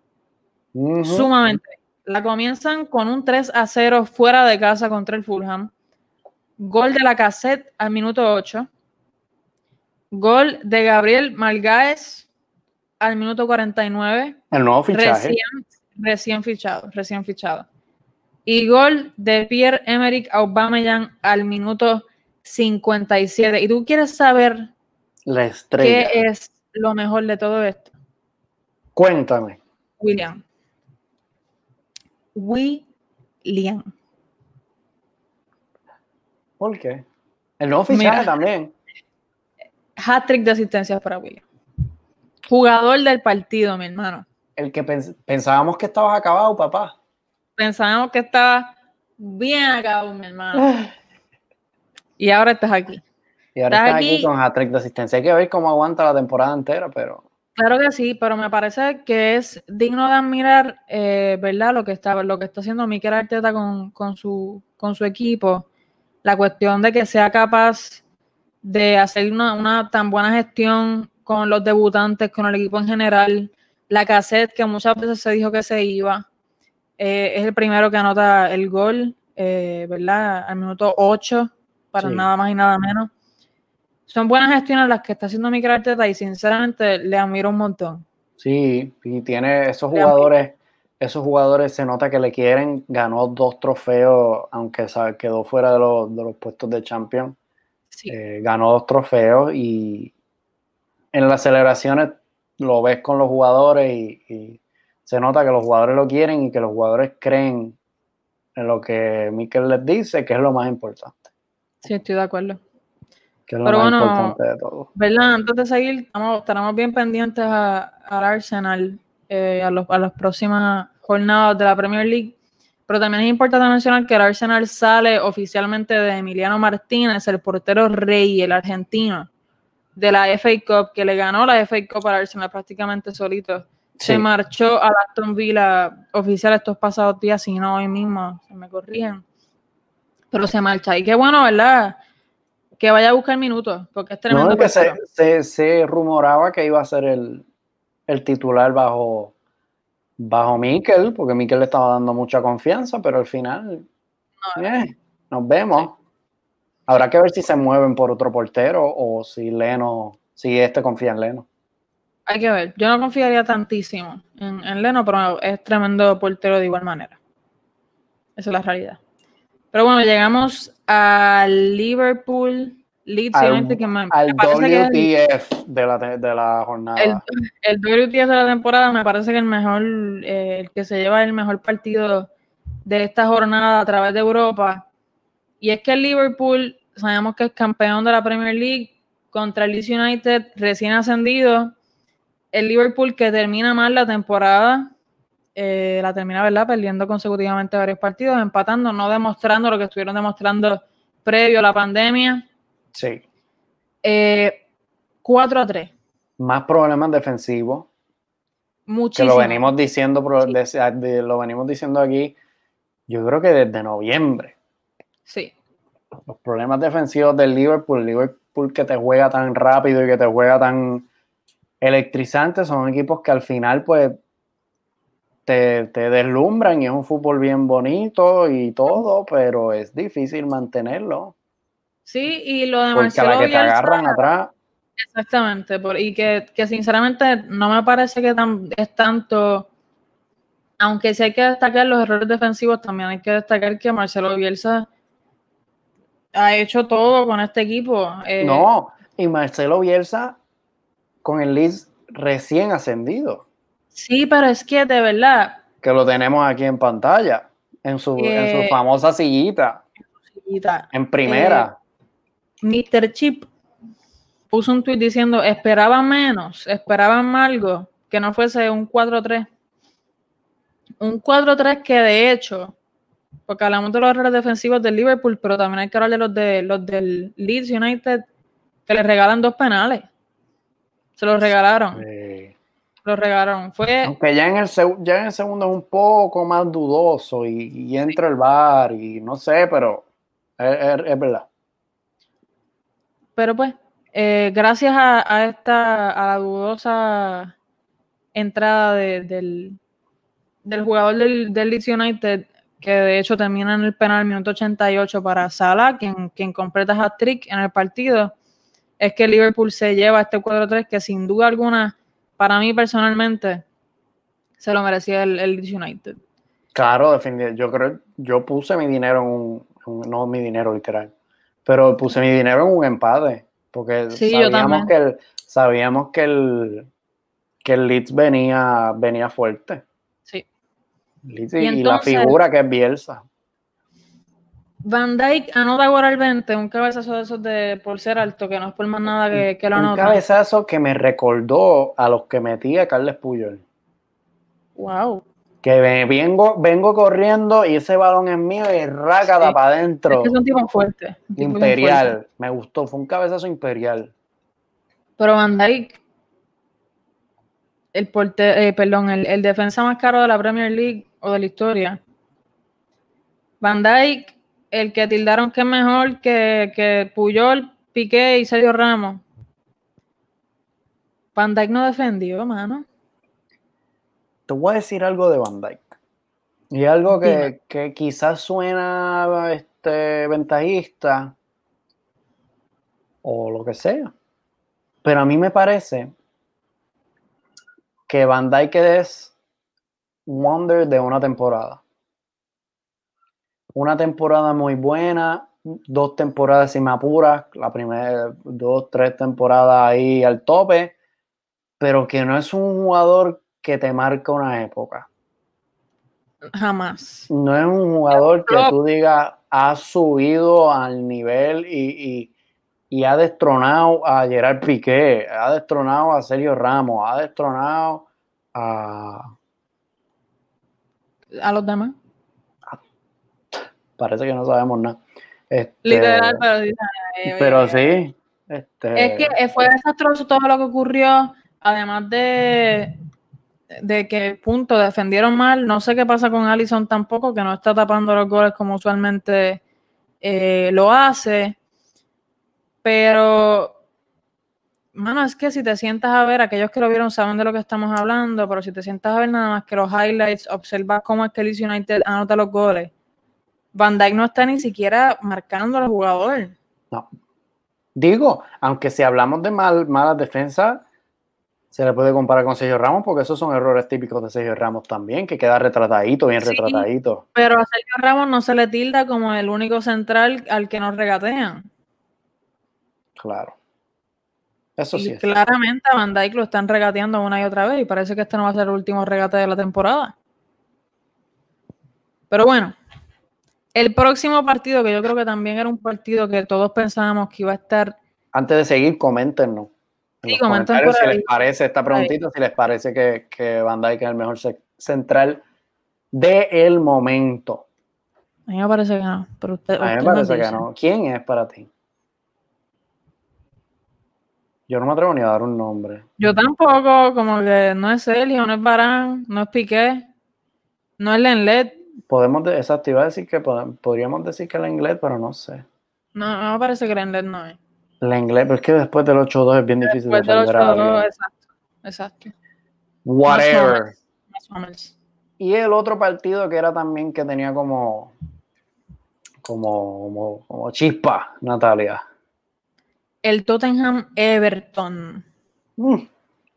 Sumamente. La comienzan con un 3 a 0 fuera de casa contra el Fulham Gol de la cassette al minuto 8. Gol de Gabriel Malgáez al minuto 49. El nuevo fichaje. Recién, fichado, recién fichado. Y gol de Pierre-Emerick Aubameyang al minuto 57. ¿Y tú quieres saber la estrella. qué es lo mejor de todo esto? Cuéntame. William. William. ¿Por qué? El nuevo fichaje también. Hat-trick de asistencias para William. Jugador del partido, mi hermano. El que pensábamos que estabas acabado, papá. Pensábamos que estaba bien acabado, mi hermano. y ahora estás aquí. Y ahora estás, aquí, con hat-trick de asistencia. Hay que ver cómo aguanta la temporada entera, pero. Claro que sí, pero me parece que es digno de admirar, eh, ¿verdad? Lo que está, lo que está haciendo Mikel Arteta con, con, su, con su equipo la cuestión de que sea capaz de hacer una, tan buena gestión con los debutantes, con el equipo en general, la cassette que muchas veces se dijo que se iba, eh, es el primero que anota el gol, eh, ¿verdad? Al minuto 8, para nada más y nada menos. Son buenas gestiones las que está haciendo mi Arteta y sinceramente le admiro un montón. Sí, y tiene esos jugadores esos jugadores se nota que le quieren, ganó dos trofeos, aunque quedó fuera de los, de los puestos de champion. Eh, ganó dos trofeos y en las celebraciones lo ves con los jugadores y, se nota que los jugadores lo quieren y que los jugadores creen en lo que Mikel les dice, que es lo más importante. Sí, estoy de acuerdo. Que es lo más importante de todo. ¿Verdad? Antes de seguir, estamos, estaremos bien pendientes al Arsenal eh, a, los, a las próximas jornadas de la Premier League. Pero también es importante mencionar que el Arsenal sale oficialmente de Emiliano Martínez, el portero rey, el argentino, de la FA Cup, que le ganó la FA Cup al Arsenal prácticamente solito. Se marchó a Aston Villa oficial estos pasados días, si no hoy mismo, se me corrigen. Pero se marcha. Y qué bueno, ¿verdad? Que vaya a buscar minutos, porque es tremendo. que se, se, rumoraba que iba a ser el, el titular bajo, bajo Mikel, porque Mikel le estaba dando mucha confianza, pero al final eh, nos vemos. Habrá que ver si se mueven por otro portero o si Leno, si este confía en Leno. Hay que ver. Yo no confiaría tantísimo en, en Leno, pero es tremendo portero de igual manera. Esa es la realidad. Pero bueno, llegamos al Liverpool Al, que me, al WTF de, la, de la jornada. El, el, WTF de la temporada me parece que el mejor, eh, el que se lleva el mejor partido de esta jornada a través de Europa. Y es que el Liverpool, sabemos que es campeón de la Premier League, contra el Leeds United recién ascendido. El Liverpool que termina mal la temporada, eh, la termina, ¿verdad? Perdiendo consecutivamente varios partidos, empatando, no demostrando lo que estuvieron demostrando previo a la pandemia. Sí. 4 eh, a 3. Más problemas defensivos. Muchísimo. Que lo venimos diciendo, lo venimos diciendo aquí, yo creo que desde noviembre. Sí. Los problemas defensivos del Liverpool, Liverpool que te juega tan rápido y que te juega tan electrizante, son equipos que al final, pues, te, te, deslumbran y es un fútbol bien bonito y todo, pero es difícil mantenerlo. Sí, y lo de Porque a la que te agarran atrás. Exactamente, y que, sinceramente no me parece que es tanto, aunque sí hay que destacar los errores defensivos, también hay que destacar que Marcelo Bielsa ha hecho todo con este equipo. Eh, no, y Marcelo Bielsa con el Leeds recién ascendido. Sí, pero es que de verdad. Que lo tenemos aquí en pantalla, en su, en su eh, famosa sillita. En primera. Mr. Chip puso un tweet diciendo, esperaban menos, esperaban algo, que no fuese un 4-3. Un 4-3 que de hecho, porque hablamos de los errores defensivos del Liverpool, pero también hay que hablar de los, de, los del Leeds United, que le regalan dos penales. Se los regalaron. Sí. Los regalaron. Fue... Aunque ya en, el ya en el segundo es un poco más dudoso y, entra el bar y no sé, pero es verdad. Pero pues, eh, gracias a, esta, a la dudosa entrada del, del, jugador del, del Leeds United, que de hecho termina en el penal minuto 88 para Salah, quien, quien completa hat-trick en el partido, es que Liverpool se lleva este 4-3 que sin duda alguna, para mí personalmente, se lo merecía el, el Leeds United. Claro, definitivamente. Yo creo, yo puse mi dinero en un, no mi dinero literal, pero puse mi dinero en un empate porque sabíamos, que el, sabíamos que el, que el Leeds venía, venía fuerte. Sí. y, la figura que es Bielsa. Van Dyke anota ahora el 20, un cabezazo de esos de por ser alto, que no es por más nada que, que lo anota. Un cabezazo que me recordó a los que metía Carles Puyol. Wow que vengo, vengo corriendo y ese balón es mío y rácada para adentro. Es que es un tipo fuerte. imperial. Me gustó, fue un cabezazo imperial. Pero Van Dijk, el, porte, eh, perdón, el, defensa más caro de la Premier League o de la historia. Van Dijk, el que tildaron que es mejor que, que Puyol, Piqué y Sergio Ramos. Van Dijk no defendió, mano te voy a decir algo de Van Dyke. Y algo que, quizás suena este, ventajista o lo que sea. Pero a mí me parece que Van Dyke es wonder de una temporada. Una temporada muy buena, dos temporadas sin me apuras, la primera, dos, tres temporadas ahí al tope, pero que no es un jugador que te marca una época. Jamás. No es un jugador que tú digas ha subido al nivel y, ha destronado a Gerard Piqué, ha destronado a Sergio Ramos, ha destronado a. A los demás. Parece que no sabemos nada. Este, Literal, pero. Pero sí. Este, es que fue desastroso todo lo que ocurrió, además de de que, punto, defendieron mal. No sé qué pasa con Allison tampoco, que no está tapando los goles como usualmente eh, lo hace. Pero, mano, es que si te sientas a ver, aquellos que lo vieron saben de lo que estamos hablando, pero si te sientas a ver nada más que los highlights, observa cómo es que Leeds United anota los goles. Van Dyke no está ni siquiera marcando al jugador. No. Digo, aunque si hablamos de mal, malas defensas, se le puede comparar con Sergio Ramos porque esos son errores típicos de Sergio Ramos también, que queda retratadito, bien retratadito. Pero a Sergio Ramos no se le tilda como el único central al que nos regatean. Claro. Eso sí. claramente a Van Dijk lo están regateando una y otra vez y parece que este no va a ser el último regate de la temporada. Pero bueno, el próximo partido, que yo creo que también era un partido que todos pensábamos que iba a estar antes de seguir, coméntenos. En Sí, los comenten comentarios por si les parece esta preguntita, si les parece que, que Van Dijk es el mejor central de el momento. A mí me parece que no, pero usted, A mí me parece que no. ¿Quién es para ti? Yo no me atrevo ni a dar un nombre. Yo tampoco, como que no es Sergio, no es Barán, no es Piqué, no es Lenlet, Podemos, de, exacto, iba a decir que pod- podríamos decir que el inglés, pero no sé. no, no me parece que Lenlet no es. El inglés, pero es que después del 8-2 es bien difícil Después defender a dos, alguien. exacto, exacto. Whatever. Más o menos. Y el otro partido que era también que tenía como, como, como, como chispa, Natalia. El Tottenham Everton. Mm,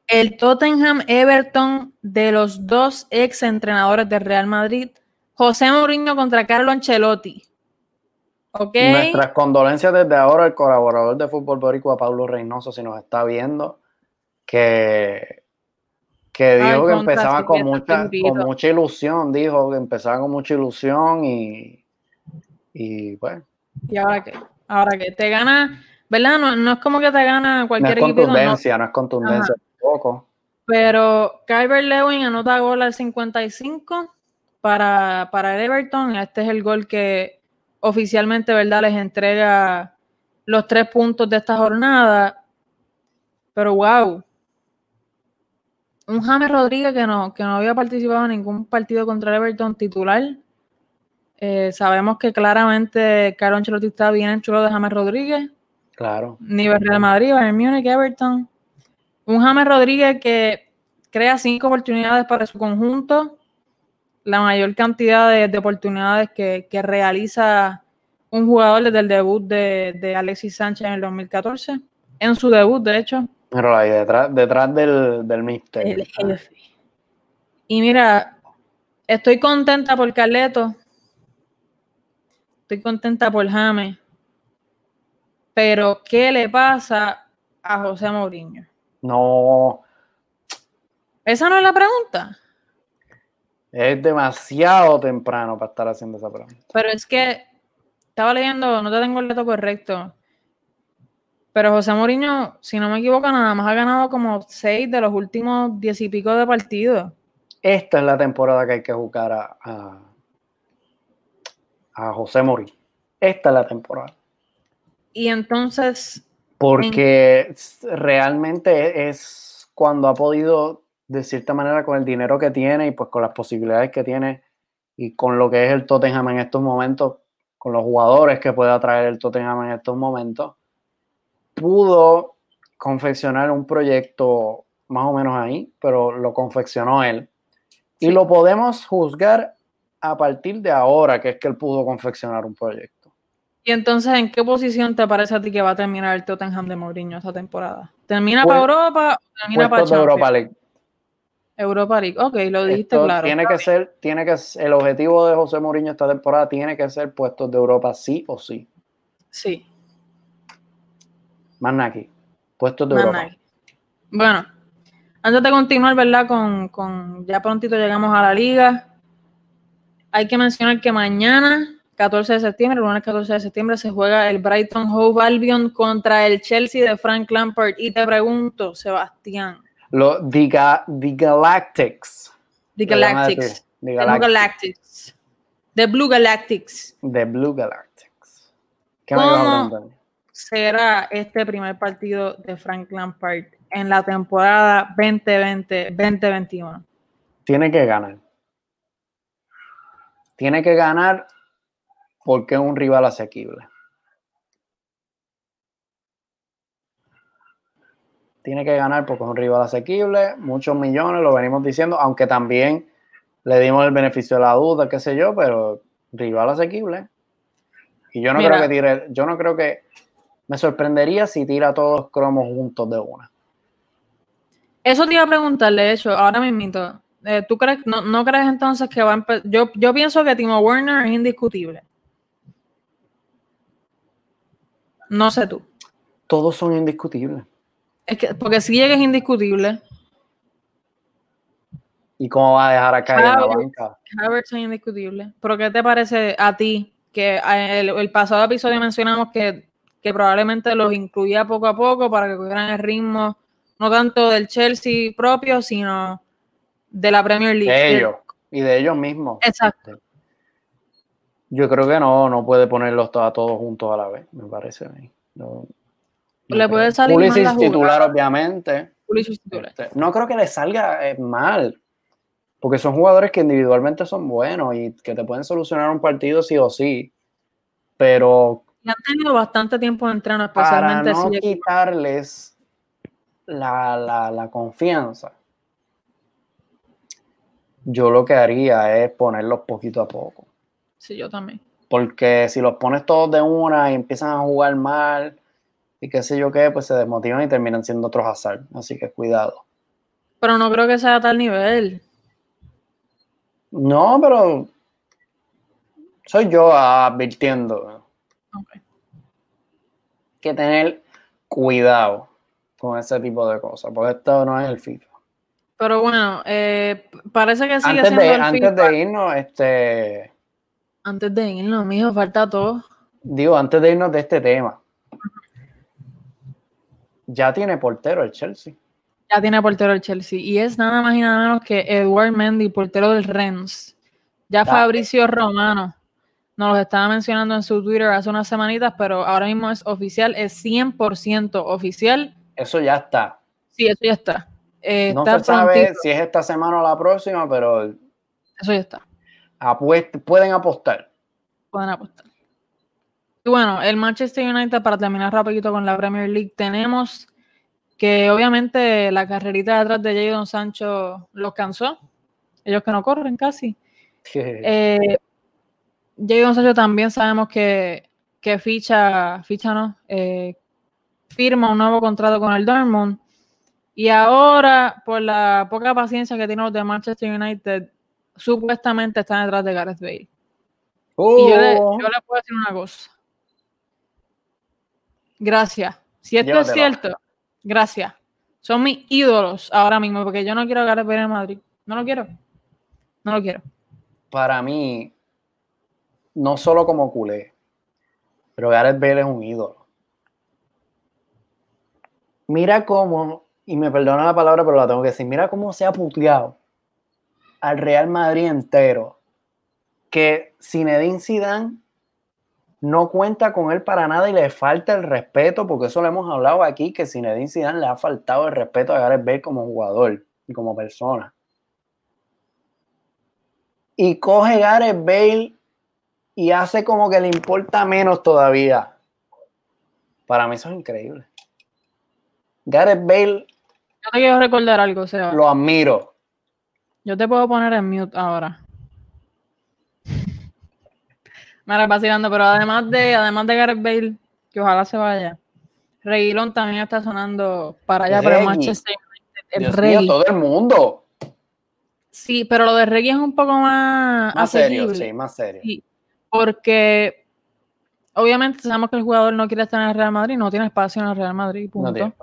El Tottenham Everton de los dos ex entrenadores de Real Madrid, José Mourinho contra Carlo Ancelotti. Nuestras condolencias desde ahora al colaborador de Fútbol Boricua, Pablo Reynoso, si nos está viendo, que, que Ay, dijo que empezaba con mucha, con mucha ilusión, dijo que empezaba con mucha ilusión y, y pues, ¿Y ahora qué? Ahora que te gana, ¿verdad? No, no es como que te gana no cualquier es equipo, no, contundencia, no es contundencia tampoco. pero Kyber Lewin anota gol al 55 para, para el Everton. Este es el gol que oficialmente, ¿verdad? Les entrega los tres puntos de esta jornada. Pero wow. Un James Rodríguez que no, que no había participado en ningún partido contra el Everton titular. Eh, sabemos que claramente Carlo Ancelotti está bien en chulo de James Rodríguez Claro. nivel Real Madrid, Bayern Múnich, Everton. Un James Rodríguez que crea cinco oportunidades para su conjunto, la mayor cantidad de, de oportunidades que, que realiza un jugador desde el debut de, de Alexis Sánchez en el 2014, en su debut, de hecho, Pero ahí detrás, detrás del, del mister. el jefe. Y mira, estoy contenta por Carleto, estoy contenta por James, pero ¿qué le pasa a José Mourinho? No, Esa no es la pregunta. Es demasiado temprano para estar haciendo esa pregunta. Pero es que estaba leyendo, no te tengo el dato correcto. Pero José Mourinho, si no me equivoco, nada más ha ganado como seis de los últimos diez y pico de partidos. Esta es la temporada que hay que jugar a, a, a José Mourinho. Esta es la temporada. Y entonces, Porque realmente es cuando ha podido, de cierta manera, con el dinero que tiene y pues con las posibilidades que tiene y con lo que es el Tottenham en estos momentos, con los jugadores que puede atraer el Tottenham en estos momentos, pudo confeccionar un proyecto más o menos ahí, pero lo confeccionó él. Y lo podemos juzgar a partir de ahora, que es que él pudo confeccionar un proyecto. y entonces, ¿en qué posición te parece a ti que va a terminar el Tottenham de Mourinho esta temporada? ¿Termina Pues, para Europa o termina para Champions? Europa League. Europa League. Ok, lo dijiste Esto claro. Tiene que ser, tiene que ser- el objetivo de José Mourinho esta temporada tiene que ser puestos de Europa sí o sí. Sí. Aquí. Puestos de Europa. Bueno, antes de continuar, ¿verdad? Con, con- ya prontito llegamos a la liga. Hay que mencionar que mañana, 14 de septiembre, el lunes 14 de septiembre, se juega el Brighton Hove Albion contra el Chelsea de Frank Lampard. Y te pregunto, Sebastián, Lo, the, Ga- the Galactics. The Galactics, The Galactics. Galactics, The Blue Galactics, The Blue Galactics. ¿Qué ¿Cómo? será este primer partido de Frank Lampard en la temporada 2020-2021? Tiene que ganar. Tiene que ganar porque es un rival asequible. Tiene que ganar porque es un rival asequible, muchos millones, lo venimos diciendo, aunque también le dimos el beneficio de la duda, qué sé yo, pero rival asequible. Y yo no Mira. creo que tire, yo no creo que me sorprendería si tira todos los cromos juntos de una. Eso te iba a preguntar, de hecho, ahora mismo. Eh, ¿Tú crees, no, no crees entonces que va a empezar? Yo, yo pienso que Timo Werner es indiscutible. No sé tú. Todos son indiscutibles. Es que, porque si llega es indiscutible. ¿Y cómo va a dejar acá en la banca? Havertz es indiscutible. Pero ¿qué te parece a ti? Que el, el pasado episodio mencionamos que que probablemente los incluía poco a poco para que cogieran el ritmo, no tanto del Chelsea propio, sino de la Premier League. De ellos y de ellos mismos. Exacto. Yo creo que no, no puede ponerlos a todos juntos a la vez, me parece a mí. No, le puede salir Pulisic titular, obviamente. titular. Este, no creo que le salga eh, mal, porque son jugadores que individualmente son buenos y que te pueden solucionar un partido sí o sí, pero... Y han tenido bastante tiempo de entreno, especialmente para no quitarles la, la, la confianza. Yo lo que haría es ponerlos poquito a poco. Sí, yo también. Porque si los pones todos de una y empiezan a jugar mal y qué sé yo qué, pues se desmotivan y terminan siendo otros azar. Así que cuidado. Pero no creo que sea a tal nivel. No, pero soy yo advirtiendo. Okay. Que tener cuidado con ese tipo de cosas, porque esto no es el FIFA. Pero bueno, eh, parece que sigue antes siendo de, el Antes FIFA. de irnos, este... Antes de irnos, mijo, falta todo. Digo, antes de irnos de este tema. Ya tiene portero el Chelsea. Ya tiene portero el Chelsea. Y es nada más y nada menos que Edward Mendy, portero del Rennes. Ya Fabricio Romano nos lo estaba mencionando en su Twitter hace unas semanitas, pero ahora mismo es oficial, es 100% oficial. Eso ya está. Sí, eso ya está. Eh, no se sabe si es esta semana o la próxima, pero. Eso ya está. pueden apostar. Pueden apostar. Y bueno, el Manchester United, para terminar rapidito con la Premier League, tenemos que obviamente la carrerita detrás de Jadon Sancho los cansó. Ellos que no corren casi. eh, Jadon Sancho también sabemos que, que ficha, ficha no, eh, firma un nuevo contrato con el Dortmund y ahora, por la poca paciencia que tienen los de Manchester United, supuestamente están detrás de Gareth Bale. Y yo le, yo le puedo decir una cosa. Gracias. Si esto es cierto, gracias. Son mis ídolos ahora mismo, porque yo no quiero a Gareth Bale en Madrid. No lo quiero. No lo quiero. Para mí, no solo como culé, pero Gareth Bale es un ídolo. Mira cómo, y me perdona la palabra, pero la tengo que decir, mira cómo se ha puteado al Real Madrid entero, que Zinedine Zidane no cuenta con él para nada y le falta el respeto, porque eso lo hemos hablado aquí, que Zinedine Zidane le ha faltado el respeto a Gareth Bale como jugador y como persona. Y coge Gareth Bale y hace como que le importa menos todavía. Para mí eso es increíble. Gareth Bale Yo te quiero recordar algo, Seba. lo admiro. Yo te puedo poner en mute ahora. Me la vacilando, pero además de, además de Gareth Bale, que ojalá se vaya, Reguilón también está sonando para allá, pero Reggie. Manchester. El Dios Rey. mío, todo el mundo. Sí, pero lo de Reggie es un poco más, Más serio, sí, más serio. Sí, porque obviamente sabemos que el jugador no quiere estar en el Real Madrid, no tiene espacio en el Real Madrid, punto. No.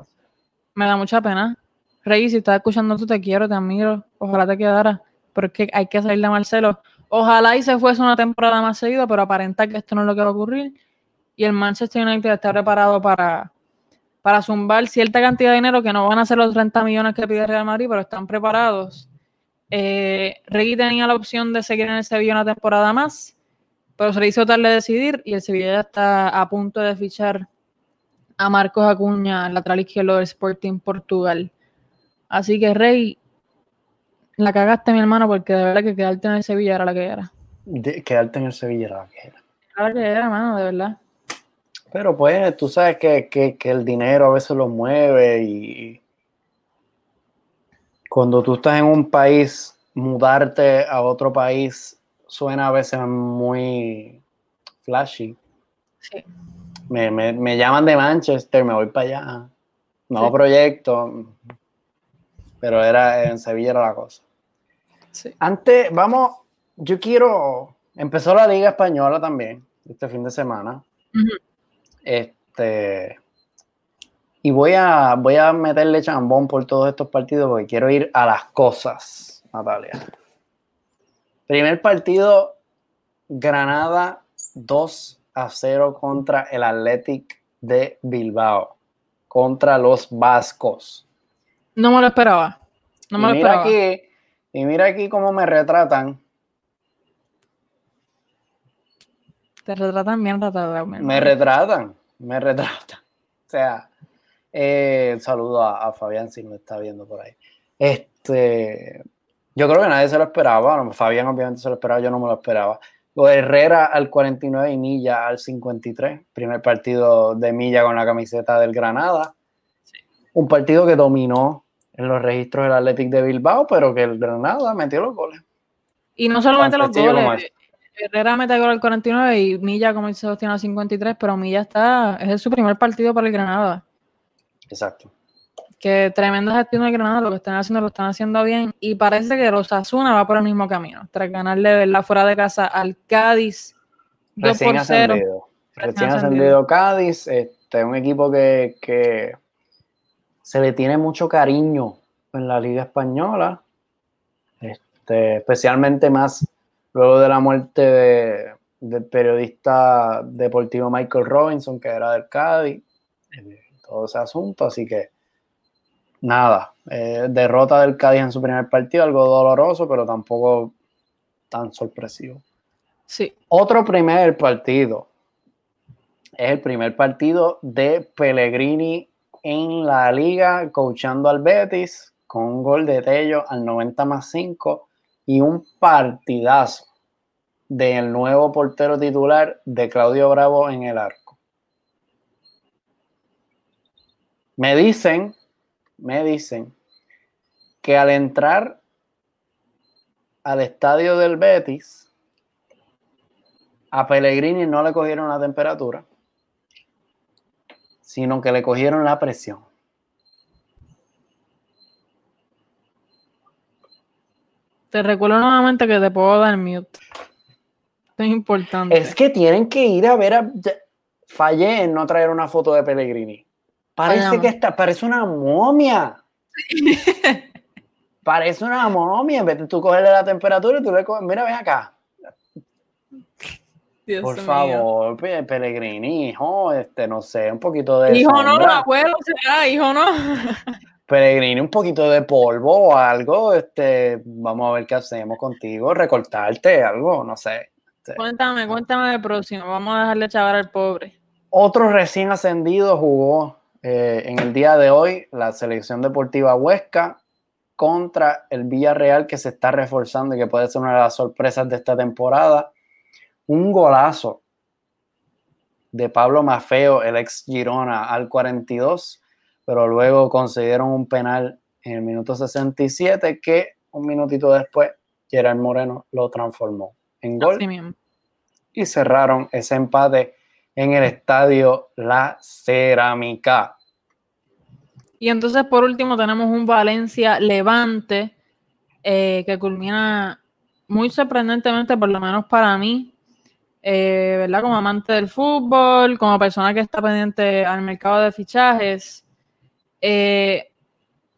Me da mucha pena. Rey, si estás escuchando tú, te quiero, te admiro. Ojalá te quedara. Pero es que hay que salir de Marcelo. Ojalá y se fuese una temporada más seguida, pero aparenta que esto no es lo que va a ocurrir. Y el Manchester United está preparado para, para zumbar cierta cantidad de dinero que no van a ser los 30 millones que pide Real Madrid, pero están preparados. Eh, tenía la opción de seguir en el Sevilla una temporada más, pero se le hizo tarde decidir y el Sevilla ya está a punto de fichar a Marcos Acuña, lateral izquierdo del Sporting Portugal. Así que Rey, la cagaste mi hermano porque de verdad que quedarte en el Sevilla era la que era. De- quedarte en el Sevilla era la que era. Era la que era, hermano, de verdad. Pero pues tú sabes que, que- que el dinero a veces lo mueve y cuando tú estás en un país, mudarte a otro país suena a veces muy flashy. Sí. Me, me- me llaman de Manchester, me voy para allá. Nuevo Sí. proyecto. Pero era en Sevilla era la cosa. Sí. Antes, vamos, yo quiero. Empezó la Liga Española también, este fin de semana. Este. Y voy a, voy a meterle chambón por todos estos partidos porque quiero ir a las cosas, Natalia. Primer partido, Granada 2 a 0 contra el Athletic de Bilbao contra los vascos. No me lo esperaba. No me y lo mira esperaba. aquí, y mira aquí cómo me retratan. Te retratan bien retratado. Me retratan, me retratan. O sea, eh, saludo a, a Fabián si me está viendo por ahí. Este, yo creo que nadie se lo esperaba. Bueno, Fabián obviamente se lo esperaba, yo no me lo esperaba. Lo de Herrera al 49 y Milla al 53. Primer partido de Milla con la camiseta del Granada. Un partido que dominó en los registros del Athletic de Bilbao, pero que el Granada metió los goles. Y no solamente los goles. Herrera mete gol al 49 y Milla, como dice Sebastián, al 53, pero Milla está, es su primer partido para el Granada. Exacto. Que tremenda gestión de Granada, lo que están haciendo lo están haciendo bien. Y parece que los Asuna va por el mismo camino. Tras ganarle ¿verdad? fuera de casa al Cádiz 2 Recién por 0. ascendido. Recién Recién ascendido. ascendido Cádiz, este, un equipo que, que se le tiene mucho cariño en la Liga Española, este, especialmente más luego de la muerte de- del periodista deportivo Michael Robinson, que era del Cádiz, eh, todo ese asunto, así que nada, eh, derrota del Cádiz en su primer partido, algo doloroso, pero tampoco tan sorpresivo. Sí, Otro primer partido. Es el primer partido de Pellegrini en la liga, coachando al Betis, con un gol de Tello al 90 más 5 y un partidazo del nuevo portero titular de Claudio Bravo en el arco. Me dicen, me dicen que al entrar al estadio del Betis, a Pellegrini no le cogieron la temperatura, sino que le cogieron la presión. te recuerdo nuevamente que te puedo dar mute. Esto es importante. Es que tienen que ir a ver a... Fallé en no traer una foto de Pellegrini. Parece que está, parece una momia. parece una momia. En vez de tú cogerle la temperatura y tú le coges, mira, ven acá. Dios Por mío. favor, Pe- Pellegrini, hijo, este, no sé, un poquito de Hijo no, sombra. abuelo será, hijo no. Pellegrini, un poquito de polvo o algo, este, vamos a ver qué hacemos contigo, recortarte algo, no sé. Cuéntame, cuéntame del próximo. Vamos a dejarle chavar al pobre. Otro recién ascendido jugó eh, en el día de hoy la selección deportiva Huesca contra el Villarreal que se está reforzando y que puede ser una de las sorpresas de esta temporada. Un golazo de Pablo Mafeo, el ex Girona, al 42, pero luego concedieron un penal en el minuto 67 que un minutito después Gerard Moreno lo transformó en gol y cerraron ese empate en el estadio La Cerámica. Y entonces, por último, tenemos un Valencia Levante eh, que culmina muy sorprendentemente, por lo menos para mí, eh, ¿verdad? Como amante del fútbol, como persona que está pendiente al mercado de fichajes. eh,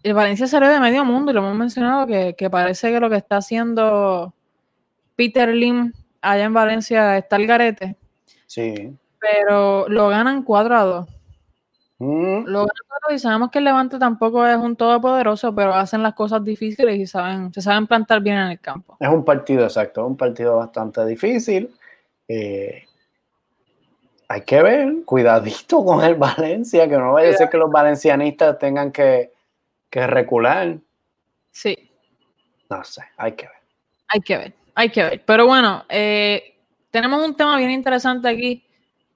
el Valencia salió de medio mundo y lo hemos mencionado que, que parece que lo que está haciendo Peter Lim allá en Valencia está el garete, Sí. pero lo ganan 4 a 2. Mm, Lo ganan 4 a 2 y sabemos que el Levante tampoco es un todopoderoso, pero hacen las cosas difíciles y saben, se saben plantar bien en el campo. Es un partido exacto, un partido bastante difícil. Eh, hay que ver, cuidadito con el Valencia, que no vaya a ser que los valencianistas tengan que, que recular. Sí, No sé, hay que ver. hay que ver, hay que ver. Pero bueno, eh, tenemos un tema bien interesante aquí.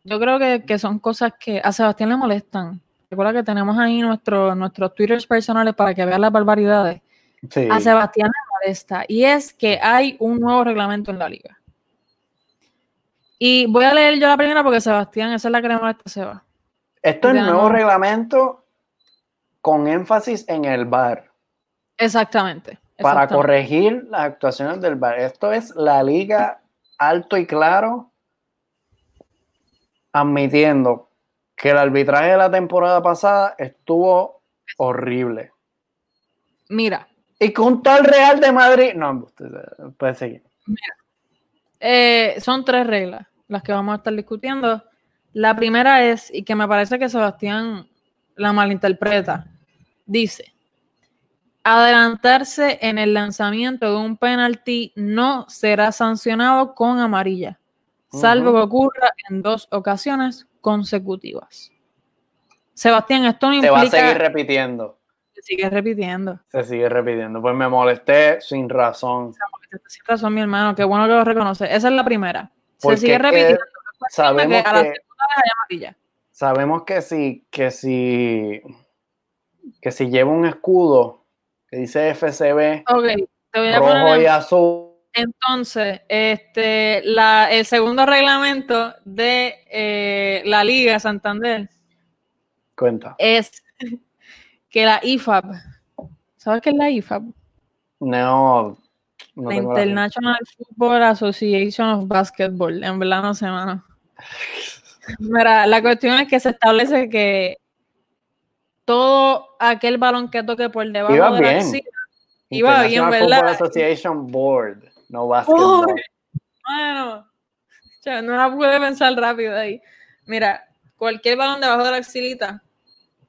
Yo creo que, que son cosas que a Sebastián le molestan. Recuerda que tenemos ahí nuestro, nuestros twitters personales para que vean las barbaridades. Sí. A Sebastián le molesta y es que hay un nuevo reglamento en la liga. Y voy a leer yo la primera porque Sebastián, esa es la que le molesta a Seba. Esto es Ya nuevo no. reglamento con énfasis en el VAR. Exactamente. para corregir las actuaciones del VAR. Esto es la liga alto y claro admitiendo que el arbitraje de la temporada pasada estuvo horrible. Mira, Y con tal Real de Madrid, no, puede seguir. Eh, son tres reglas las que vamos a estar discutiendo. La primera es, y que me parece que Sebastián la malinterpreta, dice, adelantarse en el lanzamiento de un penalti no será sancionado con amarilla, salvo que ocurra en dos ocasiones consecutivas. Sebastián, esto no implica... Se va a seguir repitiendo. Se sigue repitiendo. Se sigue repitiendo. Pues me molesté sin razón. Sin razón, mi hermano. Qué bueno que lo reconoce. Esa es la primera. Se sigue repitiendo. Sabemos que, sabemos que si, que si, que si lleva un escudo que dice FCB rojo y azul. Entonces, este, la, el segundo reglamento de eh, la Liga Santander Cuenta. es que la IFAB, ¿sabes qué es la IFAB? No. la International Football Association of Basketball, en verdad no sé, mano. Mira, la cuestión es que se establece que todo aquel balón que toque por debajo iba de bien. la axila iba bien, ¿verdad? Football Association Board, no basketball. Bueno, no la pude pensar rápido ahí. Mira, cualquier balón debajo de la axilita,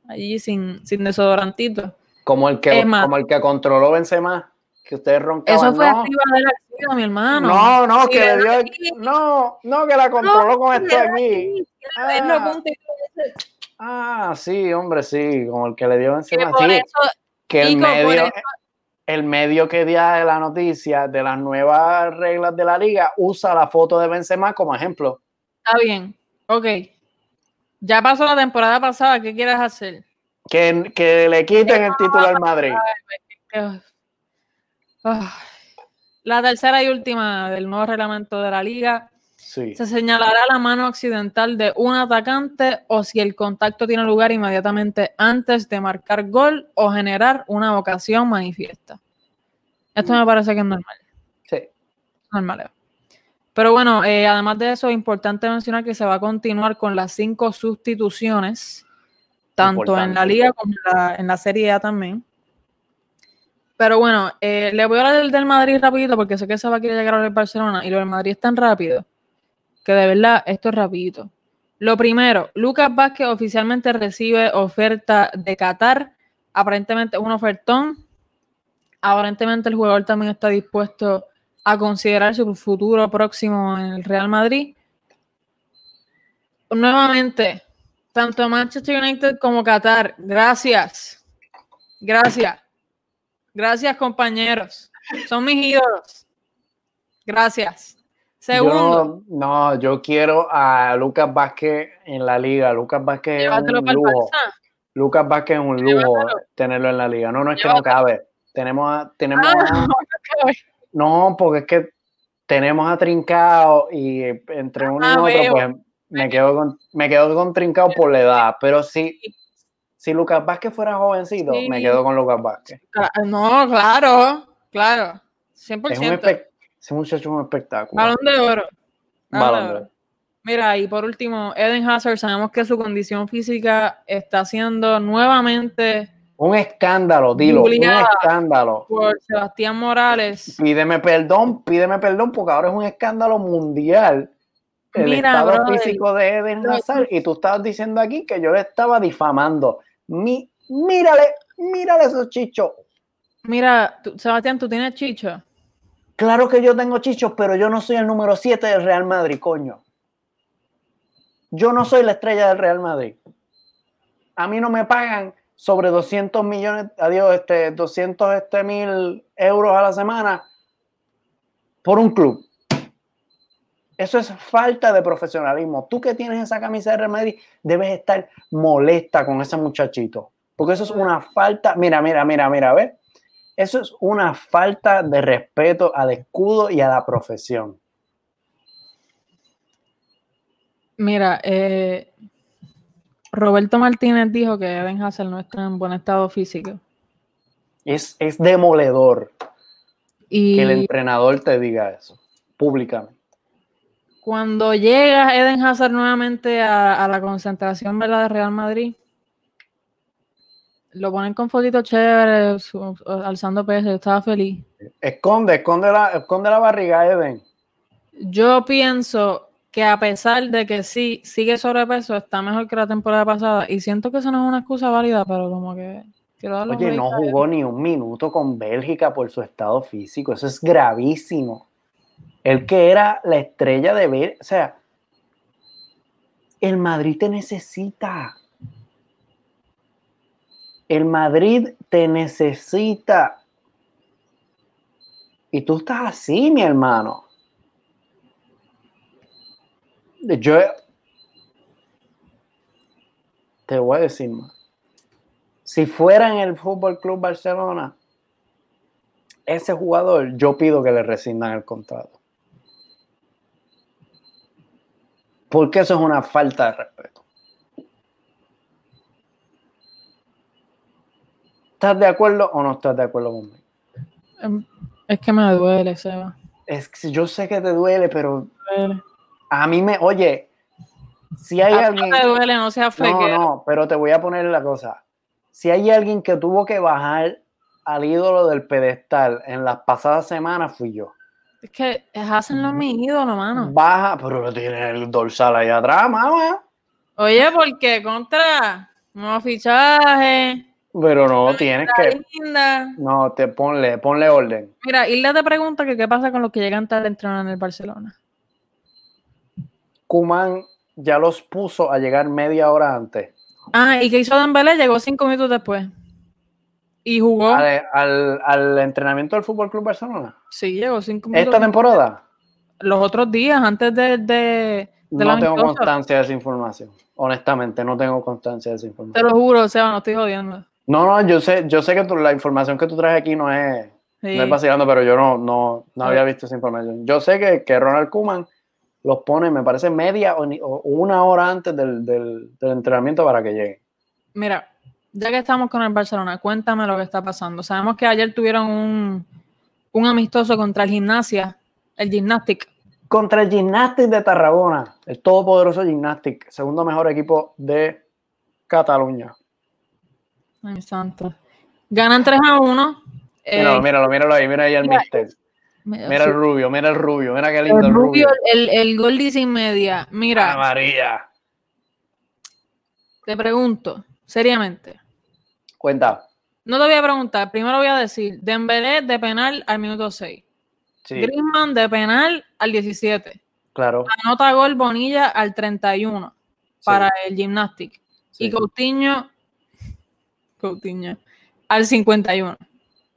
allí sin, sin desodorantito. Como el que, como el que controló Benzema, que ustedes roncaban. Eso fue no. arriba de la mi hermano. No, no, Sí, que le dio, no, no, que la controló con esto aquí. Ah. Ah, sí, hombre, sí, como el que le dio Benzema. por Sí, eso, que el medio, el medio que de la noticia de las nuevas reglas de la liga usa la foto de Benzema como ejemplo. está bien. Ok. Ya pasó la temporada pasada, ¿qué quieres hacer? Que, que le quiten el título al Madrid. Eh. La tercera y última del nuevo reglamento de la liga. Sí. Se señalará la mano occidental de un atacante o si el contacto tiene lugar inmediatamente antes de marcar gol o generar una ocasión manifiesta. Esto me parece que es normal. Sí. normal. Pero bueno, eh, además de eso, es importante mencionar que se va a continuar con las cinco sustituciones, tanto en la liga como en la, en la Serie A también. Pero bueno, eh, le voy a hablar del, del Madrid rapidito porque sé que se va a querer llegar al Barcelona y lo del Madrid es tan rápido que de verdad esto es rapidito. Lo primero, Lucas Vázquez oficialmente recibe oferta de Qatar, aparentemente un ofertón. Aparentemente el jugador también está dispuesto a considerar su futuro próximo en el Real Madrid. Nuevamente, tanto Manchester United como Qatar, gracias. Gracias. Gracias, compañeros. Son mis ídolos. Gracias. Segundo, Yo no, yo quiero a Lucas Vázquez en la liga. Lucas Vázquez es un lujo. Lucas Vázquez es un lujo Llévatelo. tenerlo en la liga. No, no es que no cabe. Tenemos a, tenemos Ah, a- no, porque es que tenemos a Trincao y entre uno y Ah, otro, veo. pues me quedo con, me quedo con Trincao por la edad. Pero si, si Lucas Vázquez fuera jovencito, Sí. me quedo con Lucas Vázquez. Cla- No, claro, claro. Es un 100%. espe- ese muchacho es un espectáculo. Balón de oro. Balón de oro. Mira, y por último, Eden Hazard, sabemos que su condición física está siendo nuevamente Un escándalo, dilo, un escándalo. por Sebastián Morales. Pídeme perdón, pídeme perdón, porque ahora es un escándalo mundial el Mira, estado brother. físico de Eden Hazard y tú estabas diciendo aquí que yo le estaba difamando. Mi, mírale, mírale esos chichos. Mira, tú- Sebastián, tú tienes chicho. Claro que yo tengo chichos, pero yo no soy el número 7 del Real Madrid, coño. Yo no soy la estrella del Real Madrid. A mí no me pagan sobre 200 millones, adiós, este, 200 este, mil euros a la semana por un club. Eso es falta de profesionalismo. Tú que tienes esa camisa de Real debes estar molesta con ese muchachito. Porque eso es una falta. Mira, mira, mira, mira, ¿ves? Eso es una falta de respeto al escudo y a la profesión. Mira, eh, Roberto Martínez dijo que Eden Hazard no está en buen estado físico. Es, es demoledor Y que el entrenador te diga eso públicamente. cuando llega Eden Hazard nuevamente a, a la concentración ¿verdad? de Real Madrid, lo ponen con fotitos chéveres, alzando peso, yo estaba feliz. Esconde, esconde la, esconde la barriga, Eden. Yo pienso que a pesar de que sí sigue sobrepeso, está mejor que la temporada pasada. Y siento que eso no es una excusa válida, pero como que Oye, no jugó ni un minuto con Bélgica por su estado físico. Eso es gravísimo. El que era la estrella de ver, o sea, el Madrid te necesita. El Madrid te necesita. Y tú estás así, mi hermano. Yo te voy a decir más. Si fuera en el Fútbol Club Barcelona, ese jugador, yo pido que le rescindan el contrato. Porque eso es una falta de respeto. ¿Estás de acuerdo o no estás de acuerdo conmigo? Em, Es que me duele, Seba. Es que yo sé que te duele, pero Me duele. A mí me, oye, si hay alguien, te duele, no seas no, no, pero te voy a poner la cosa. Si hay alguien que tuvo que bajar al ídolo del pedestal en las pasadas semanas, fui yo. Es que hacen lo mi ídolo, mano. Baja, pero lo tiene el dorsal ahí atrás, mamá. Oye, ¿por qué? Contra. Nuevo fichaje. Pero no, tienes que, linda. no, te ponle, ponle orden. Mira, Isla te pregunta que qué pasa con los que llegan tarde a entrenar en el Barcelona. Kuman ya los puso a llegar media hora antes. Ah, ¿y qué hizo Dembélé? Llegó cinco minutos después. Y jugó. Al, al- al entrenamiento del Fútbol Club Barcelona. Sí, llegó cinco minutos. Esta temporada Los otros días, antes de, de, de la no tengo constancia de esa información. Honestamente, no tengo constancia de esa Te información. lo juro, Seba, no estoy jodiendo. No, no, yo sé, yo sé que tú- la información que tú traes aquí no es, Sí. no es vacilando, pero yo no, no, no había visto esa información. Yo sé que, que Ronald Kuman los pone, me parece, media o, una hora antes del, del- del entrenamiento para que llegue. Mira, ya que estamos con el Barcelona, cuéntame lo que está pasando. Sabemos que ayer tuvieron un, un amistoso contra el Gimnasia, el Gymnastic. Contra el Gymnastic de Tarragona, el todopoderoso Gymnastic, segundo mejor equipo de Cataluña. Ay, santo. Ganan 3 a 1. Eh, Míralo, míralo, míralo ahí, mira ahí el mira, mister. Mira, el rubio, mira el rubio, mira qué lindo el rubio, rubio. el, el gol dice y media. Mira, Ah, María. te pregunto, seriamente. Cuenta. No te voy a preguntar, primero voy a decir, Dembélé de penal al minuto 6. Sí, Griezmann de penal al 17. claro. Anota gol Bonilla al 31 sí, para el Gymnastic. sí. Y Coutinho, Coutinho al 51.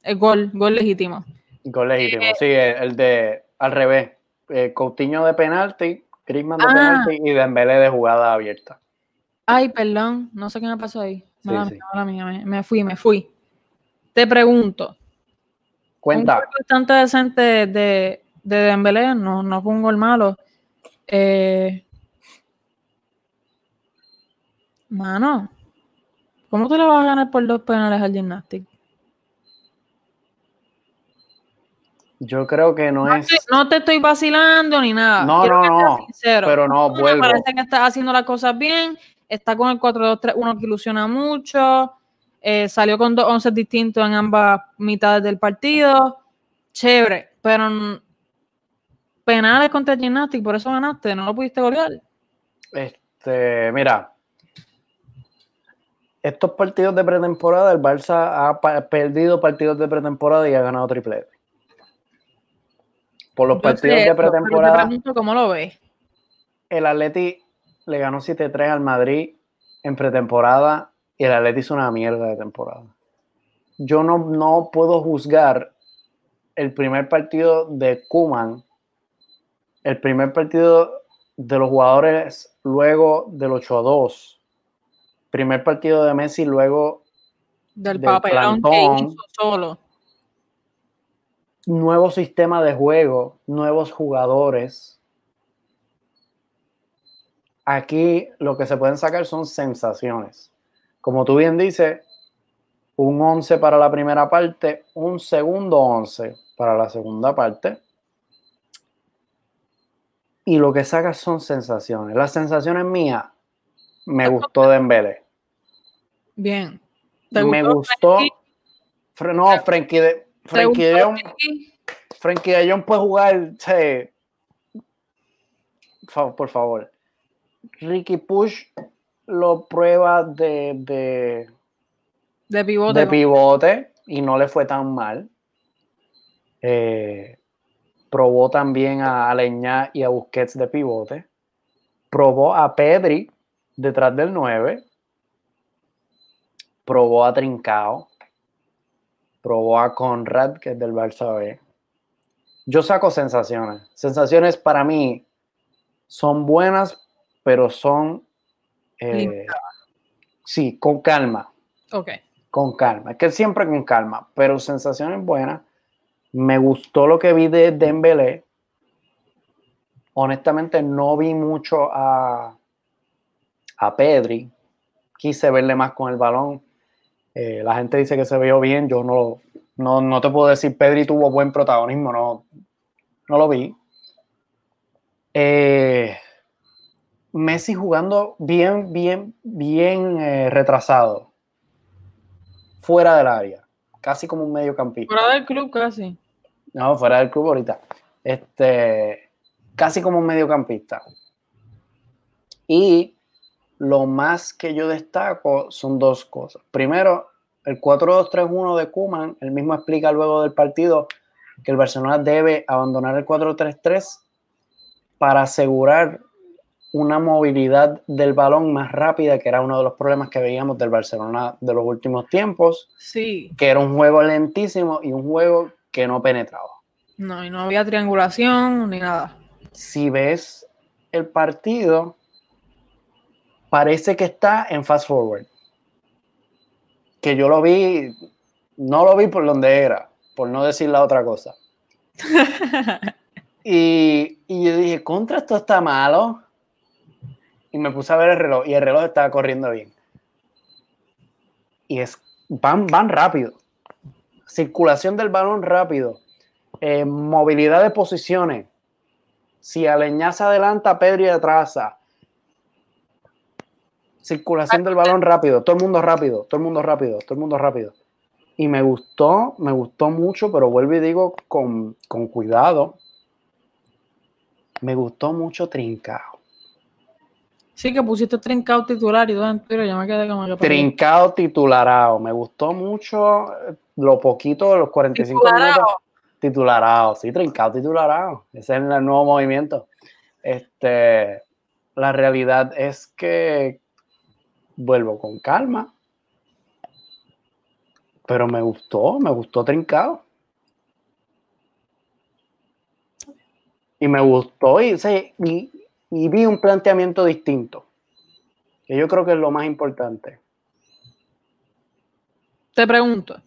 El gol, gol legítimo. Gol legítimo. Eh, Sí, el, el de al revés. Eh, Coutinho de penalti, Griezmann de Ah. penalti y Dembélé de jugada abierta. Ay, perdón, no sé qué me pasó ahí. Sí, Mala sí. mía, mala mía, me, me fui, me fui. Te pregunto, un Cuenta. gol bastante decente de, de Dembélé, no, no fue un gol malo. Eh, mano, ¿cómo tú le vas a ganar por dos penales al Gymnastic? Yo creo que no No es. te, no te estoy vacilando ni nada. No, Quiero no, no, pero no, Me vuelvo. parece que estás haciendo las cosas bien. Está con el 4-2-3-1 que ilusiona mucho. eh, salió con dos once distintos en ambas mitades del partido. Chévere, pero penales contra el Gymnastic, por eso ganaste, no lo pudiste golear. Este, mira. Estos partidos de pretemporada, el Barça ha perdido partidos de pretemporada y ha ganado triplete. Por los Yo partidos de pretemporada, pregunto cómo lo ves. el Atleti le ganó 7-3 al Madrid en pretemporada y el Atleti hizo una mierda de temporada. Yo no, no puedo juzgar el primer partido de Kuman, el primer partido de los jugadores luego del 8-2, primer partido de Messi luego Del, Del papelón que hizo solo. Nuevo sistema de juego, nuevos jugadores. Aquí lo que se pueden sacar son sensaciones. Como tú bien dices, un 11 para la primera parte, un segundo 11 para la segunda parte. Y lo que sacas son sensaciones. Las sensaciones mías, me gustó Dembélé. Bien. ¿Te Me gustó No, Frenkie de, ¿Te Frenkie de Jong-? Frankie de Jong puede jugar, por favor. Ricky Push lo prueba de, de, de pivote. De pivote y no le fue tan mal. Eh, probó también a Leña y a Busquets de pivote. Probó a Pedri detrás del 9. Probó a Trincao. Probó a Conrad, que es del Barça B. Yo saco sensaciones. Sensaciones para mí son buenas, pero son. Eh, sí, con calma. Ok. Con calma. Es que siempre con calma, pero sensaciones buenas. Me gustó lo que vi de Dembélé. Honestamente, no vi mucho a, a Pedri. Quise verle más con el balón. Eh, la gente dice que se vio bien. Yo no, no, no te puedo decir Pedri tuvo buen protagonismo. No, no lo vi. Eh, Messi jugando bien, bien, bien eh, retrasado. Fuera del área. Casi como un mediocampista. Fuera del club, casi. No, fuera del club ahorita. Este, casi como un mediocampista. Y lo más que yo destaco son dos cosas. Primero, el 4-2-3-1 de Kuman, él mismo explica luego del partido que el Barcelona debe abandonar el 4-3-3 para asegurar una movilidad del balón más rápida, que era uno de los problemas que veíamos del Barcelona de los últimos tiempos. Sí. Que era un juego lentísimo y un juego que no penetraba. No, y no había triangulación ni nada. Si ves el partido, parece que está en fast forward. Que yo lo vi, no lo vi por donde era, por no decir la otra cosa. y, y yo dije, contra esto está malo y me puse a ver el reloj y el reloj estaba corriendo bien. Y es, van, van rápido. Circulación del balón rápido. Eh, movilidad de posiciones. Si Aleñá se adelanta, Pedri atrasa. Circulación del balón rápido. Todo el mundo rápido. Todo el mundo rápido. Todo el mundo rápido. Y me gustó, me gustó mucho, pero vuelvo y digo con, con cuidado. Me gustó mucho Trincao. Sí, que pusiste trincado titular y todo en Twitter, ya me quedé como que... Trincado titularado, me gustó mucho eh, lo poquito de los 45 minutos. Titularado, sí, trincado titularado. Ese es el nuevo movimiento. Este, la realidad es que vuelvo con calma. Pero me gustó, me gustó trincado. Y me gustó y, y, vi un planteamiento distinto, que yo creo que es lo más importante. Te pregunto.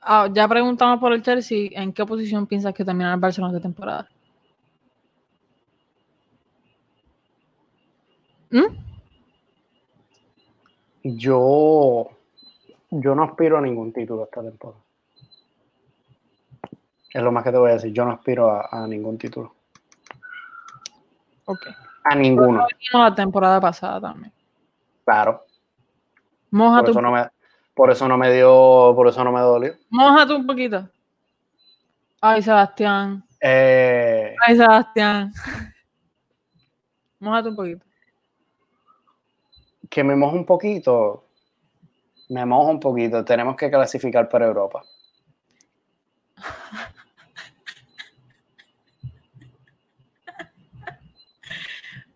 Ah, ya preguntamos por el Chelsea, ¿en qué posición piensas que terminará el Barcelona de temporada? ¿Mm? Yo, yo no aspiro a ningún título esta temporada. Es lo más que te voy a decir. Yo no aspiro a ningún título. Ok. A ninguno. la temporada pasada también. Claro. Moja por, eso no me, por eso no me dio, por eso no me dolió. tú un poquito. Ay, Sebastián. Eh... Ay, Sebastián. Mójate un poquito. Que me mojo un poquito. Me mojo un poquito. Tenemos que clasificar para Europa.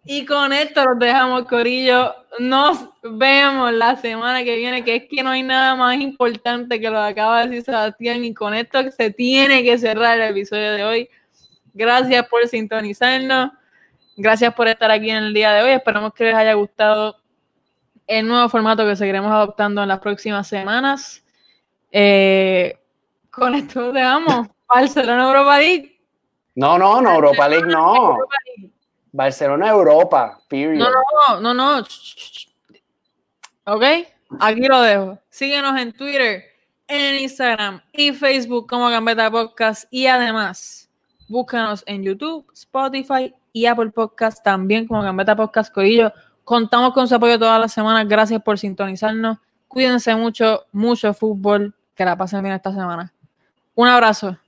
Y con esto los dejamos, Corillo. Nos vemos la semana que viene, que es que no hay nada más importante que lo que acaba de decir Sebastián. Y con esto se tiene que cerrar el episodio de hoy. Gracias por sintonizarnos. Gracias por estar aquí en el día de hoy. Esperamos que les haya gustado el nuevo formato que seguiremos adoptando en las próximas semanas. Eh, con esto dejamos. Barcelona Europa League. No, no, no, Europa League no. Barcelona, Europa, period. No, no, no, no. Ok, aquí lo dejo. Síguenos en Twitter, en Instagram y Facebook como Gambeta Podcast y además búscanos en YouTube, Spotify y Apple Podcast también como Gambeta Podcast Corillo. Contamos con su apoyo todas las semanas. Gracias por sintonizarnos. Cuídense mucho, mucho fútbol. Que la pasen bien esta semana. Un abrazo.